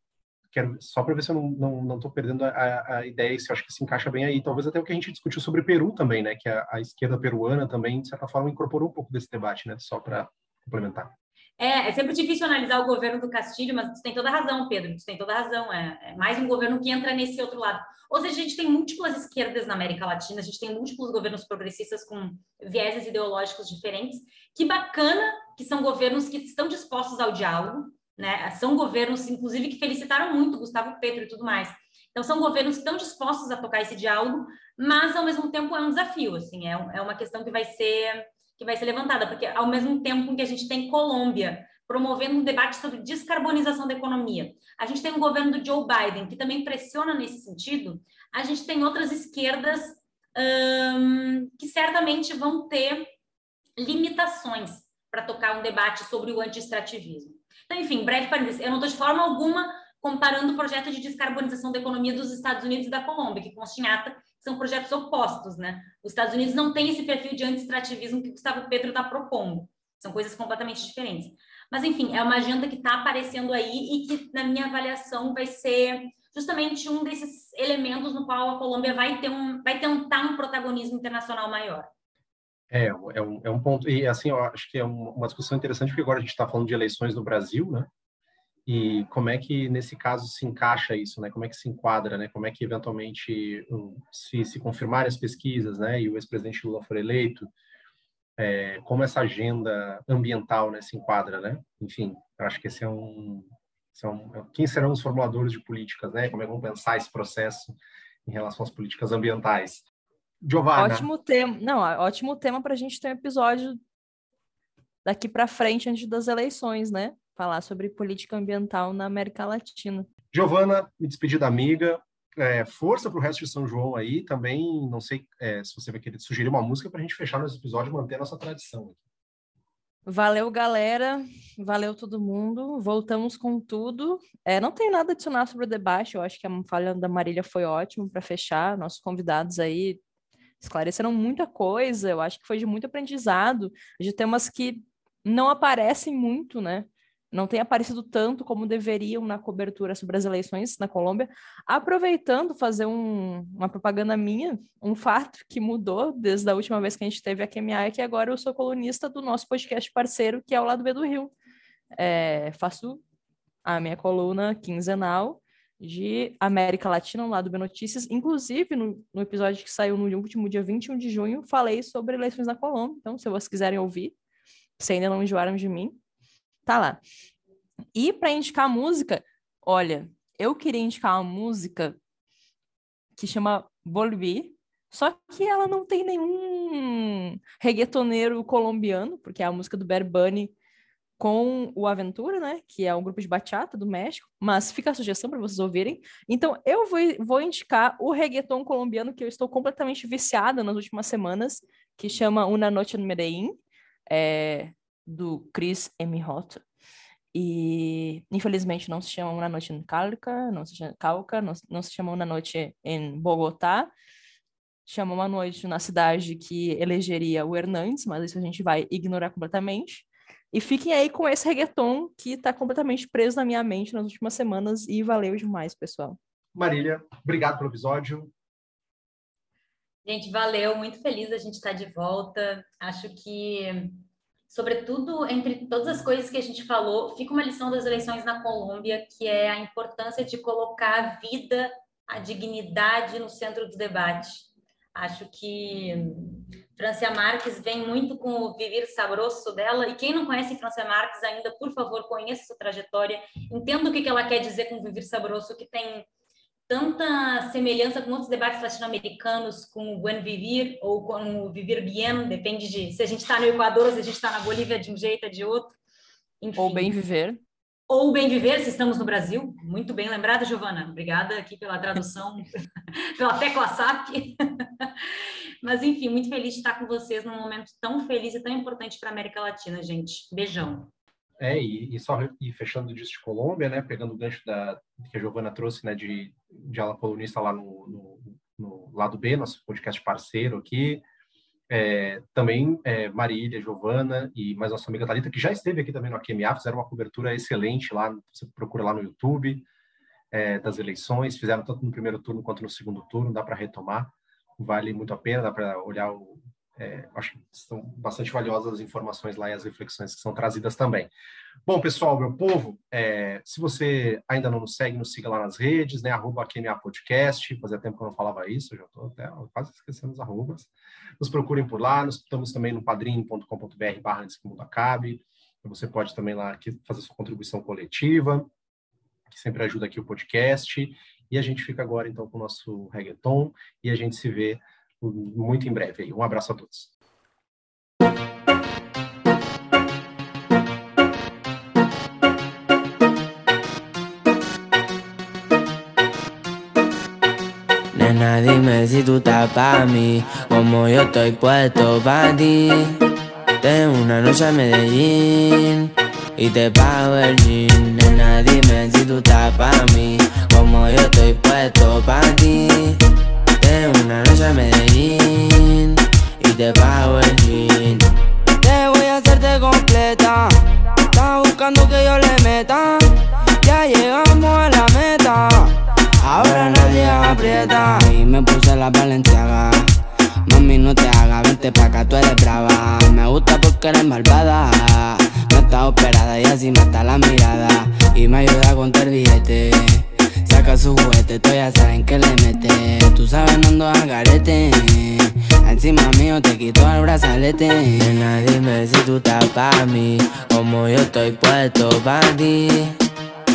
quero só para ver se eu não estou não, não perdendo a, a ideia, se eu acho que se encaixa bem aí. Talvez até o que a gente discutiu sobre Peru também, né? Que a, a esquerda peruana também, de certa forma, incorporou um pouco desse debate, né? Só para complementar.
É, é sempre difícil analisar o governo do Castilho, mas tu tem toda a razão, Pedro, tu tem toda a razão. É, é, mais um governo que entra nesse outro lado. Ou seja, a gente tem múltiplas esquerdas na América Latina, a gente tem múltiplos governos progressistas com vieses ideológicos diferentes. Que bacana que são governos que estão dispostos ao diálogo, né? São governos, inclusive, que felicitaram muito Gustavo Petro e tudo mais. Então, são governos que estão dispostos a tocar esse diálogo, mas, ao mesmo tempo, é um desafio, assim, é, é uma questão que vai ser que vai ser levantada, porque ao mesmo tempo que a gente tem Colômbia promovendo um debate sobre descarbonização da economia, a gente tem um governo do Joe Biden que também pressiona nesse sentido, a gente tem outras esquerdas hum, que certamente vão ter limitações para tocar um debate sobre o anti-extrativismo. Então, enfim, breve parênteses, eu não estou de forma alguma comparando o projeto de descarbonização da economia dos Estados Unidos e da Colômbia, que constam em ata são projetos opostos, né? Os Estados Unidos não têm esse perfil de anti-extrativismo que Gustavo Petro está propondo. São coisas completamente diferentes. Mas, enfim, é uma agenda que está aparecendo aí e que, na minha avaliação, vai ser justamente um desses elementos no qual a Colômbia vai, ter um, vai tentar um protagonismo internacional maior.
É, é um, é um ponto, e assim, eu acho que é uma discussão interessante, porque agora a gente está falando de eleições no Brasil, né? E como é que nesse caso se encaixa isso, né? Como é que se enquadra, né? Como é que eventualmente se se confirmarem as pesquisas, né? E o ex-presidente Lula for eleito, é, como essa agenda ambiental, né? Se enquadra, né? Enfim, acho que esse é um, esse é um quem serão os formuladores de políticas, né? Como é que vão pensar esse processo em relação às políticas ambientais? Giovana.
Ótimo tema, não, ótimo tema para a gente ter um episódio daqui para frente antes das eleições, né? Falar sobre política ambiental na América Latina.
Giovana, me despedir da amiga. É, força para o resto de São João aí. Também, não sei é, se você vai querer sugerir uma música para a gente fechar nosso episódio e manter a nossa tradição.
Valeu, galera. Valeu todo mundo. Voltamos com tudo. É, não tem nada a adicionar sobre o debate. Eu acho que a falha da Marília foi ótima para fechar. Nossos convidados aí esclareceram muita coisa. Eu acho que foi de muito aprendizado, de temas que não aparecem muito, né? Não tem aparecido tanto como deveriam na cobertura sobre as eleições na Colômbia. Aproveitando fazer um, uma propaganda minha, um fato que mudou desde a última vez que a gente teve a QMA é que agora eu sou colunista do nosso podcast parceiro, que é o Lado B do Rio. É, faço a minha coluna quinzenal de América Latina, no Lado B Notícias. Inclusive, no, no episódio que saiu no último dia 21 de junho, falei sobre eleições na Colômbia. Então, se vocês quiserem ouvir, se ainda não enjoaram de mim, tá lá. E para indicar música, olha, eu queria indicar uma música que chama Volvi, só que ela não tem nenhum reggaetoneiro colombiano, porque é a música do Bad Bunny com o Aventura, né? Que é um grupo de bachata do México, mas fica a sugestão para vocês ouvirem. Então, eu vou, vou indicar o reggaeton colombiano que eu estou completamente viciada nas últimas semanas, que chama Una Noche en Medellín, é, do Chris M. Hot. E infelizmente não se chama Uma Noite em Calca, não se chama Calca, não, não se chama Uma Noite em Bogotá. Chama uma noite na cidade que elegeria o Hernandes, mas isso a gente vai ignorar completamente. E fiquem aí com esse reggaeton que está completamente preso na minha mente nas últimas semanas e valeu demais, pessoal.
Marília, obrigado pelo episódio.
Gente, valeu, muito feliz a gente estar tá de volta. Acho que sobretudo entre todas as coisas que a gente falou, fica uma lição das eleições na Colômbia, que é a importância de colocar a vida, a dignidade no centro do debate. Acho que Francia Marques vem muito com o viver sabroso dela, e quem não conhece Francia Marques ainda, por favor, conheça sua trajetória, entenda o que ela quer dizer com viver sabroso, que tem tanta semelhança com outros debates latino-americanos, com o buen vivir ou com o viver bien, depende de se a gente está no Equador ou se a gente está na Bolívia de um jeito ou de outro.
Enfim. Ou bem viver.
Ou bem viver, se estamos no Brasil. Muito bem lembrada, Giovana. Obrigada aqui pela tradução, pela tecla SAP. Mas, enfim, muito feliz de estar com vocês num momento tão feliz e tão importante para a América Latina, gente. Beijão.
É, e, e, só e fechando disso de Colômbia, né, pegando o gancho da, que a Giovana trouxe, né, de, de ala colunista lá no, no, no lado B, nosso podcast parceiro aqui, é, também é, Marília, Giovana e mais nossa amiga Thalita, que já esteve aqui também no AQMA, fizeram uma cobertura excelente lá, você procura lá no YouTube, é, das eleições, fizeram tanto no primeiro turno quanto no segundo turno, dá para retomar, vale muito a pena, dá para olhar o, é, acho que são bastante valiosas as informações lá e as reflexões que são trazidas também. Bom, pessoal, meu povo, é, se você ainda não nos segue, nos siga lá nas redes, né? Arroba QMA Podcast. Fazia tempo que eu não falava isso, já estou até quase esquecendo os arrobas. Nos procurem por lá, nós estamos também no padrim.com.br barra antes que o mundo acabe. Você pode também lá aqui fazer sua contribuição coletiva, que sempre ajuda aqui o podcast. E a gente fica agora, então, com o nosso reggaeton e a gente se vê muito em breve. Um abraço a todos.
Nena, dime si tú estás para mí, como yo estoy puesto para ti. Tengo una noche a Medellín y te pago el jean. Nena, dime si tú estás para mí, como yo estoy puesto para ti una noche a Medellín y te pago el jean. Te voy a hacerte completa. Estás buscando que yo le meta. Ya llegamos a la meta. Ahora nadie aprieta. Y me puse la valenciaga. Mami, no te hagas, vente pa' acá, tú eres brava. Me gusta porque eres malvada. No está operada y así mata la mirada. Y me ayuda a contar billete saca su juguete, tú ya saben que le mete. Tú sabes, no ando a garete. Encima mío te quito el brazalete. Nena, dime si tú estás pa' mí, como yo estoy puesto pa' ti.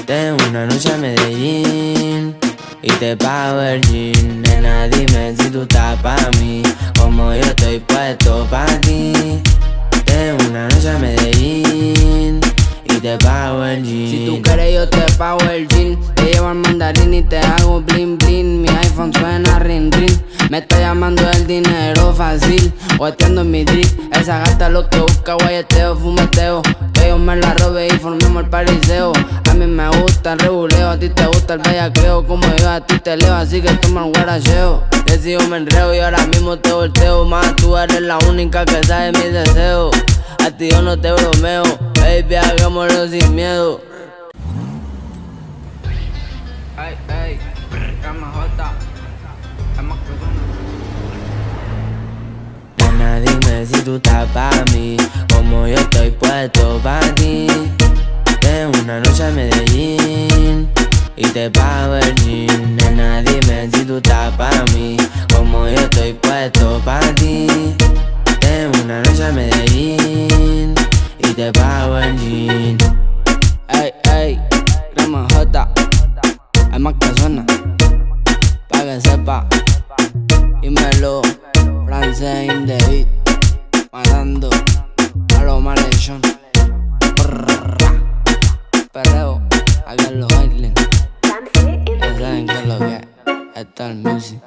Tengo una noche a Medellín y te pago el jean. Nena, dime si tú estás pa' mí, como yo estoy puesto pa' ti. Tengo una noche a Medellín el. Si tú quieres, yo te pago el jean. Te llevo al mandarín y te hago bling bling. Mi iPhone suena ring ring. Me está llamando el dinero fácil. Guateando en mi drip. Esa gata lo que busca, guayeteo, fumeteo. Que yo me la robe y formemos el pariseo. A mí me gusta el reguleo, a ti te gusta el bellaqueo. Como yo a ti te leo, así que toma el guaracheo. Yo me enreo y ahora mismo te volteo. Más tú eres la única que sabe mis deseos. A ti yo no te bromeo, baby, hagámoslo sin miedo. Ay, ay, MJ, Nena, dime si tú estás pa' mí, como yo estoy puesto pa' ti. Tengo una noche en Medellín y te pago el jean. Nena, dime si tú estás pa' mí, como yo estoy puesto pa' ti. Una noche en Medellín y te pago el jean. Ey, ey, crema J, hay más que suena, pa' que sepa. Dímelo, francés in the beat, matando a los malhechón. Perreo, a que lo bailen. Ya saben que es lo que es, está el music.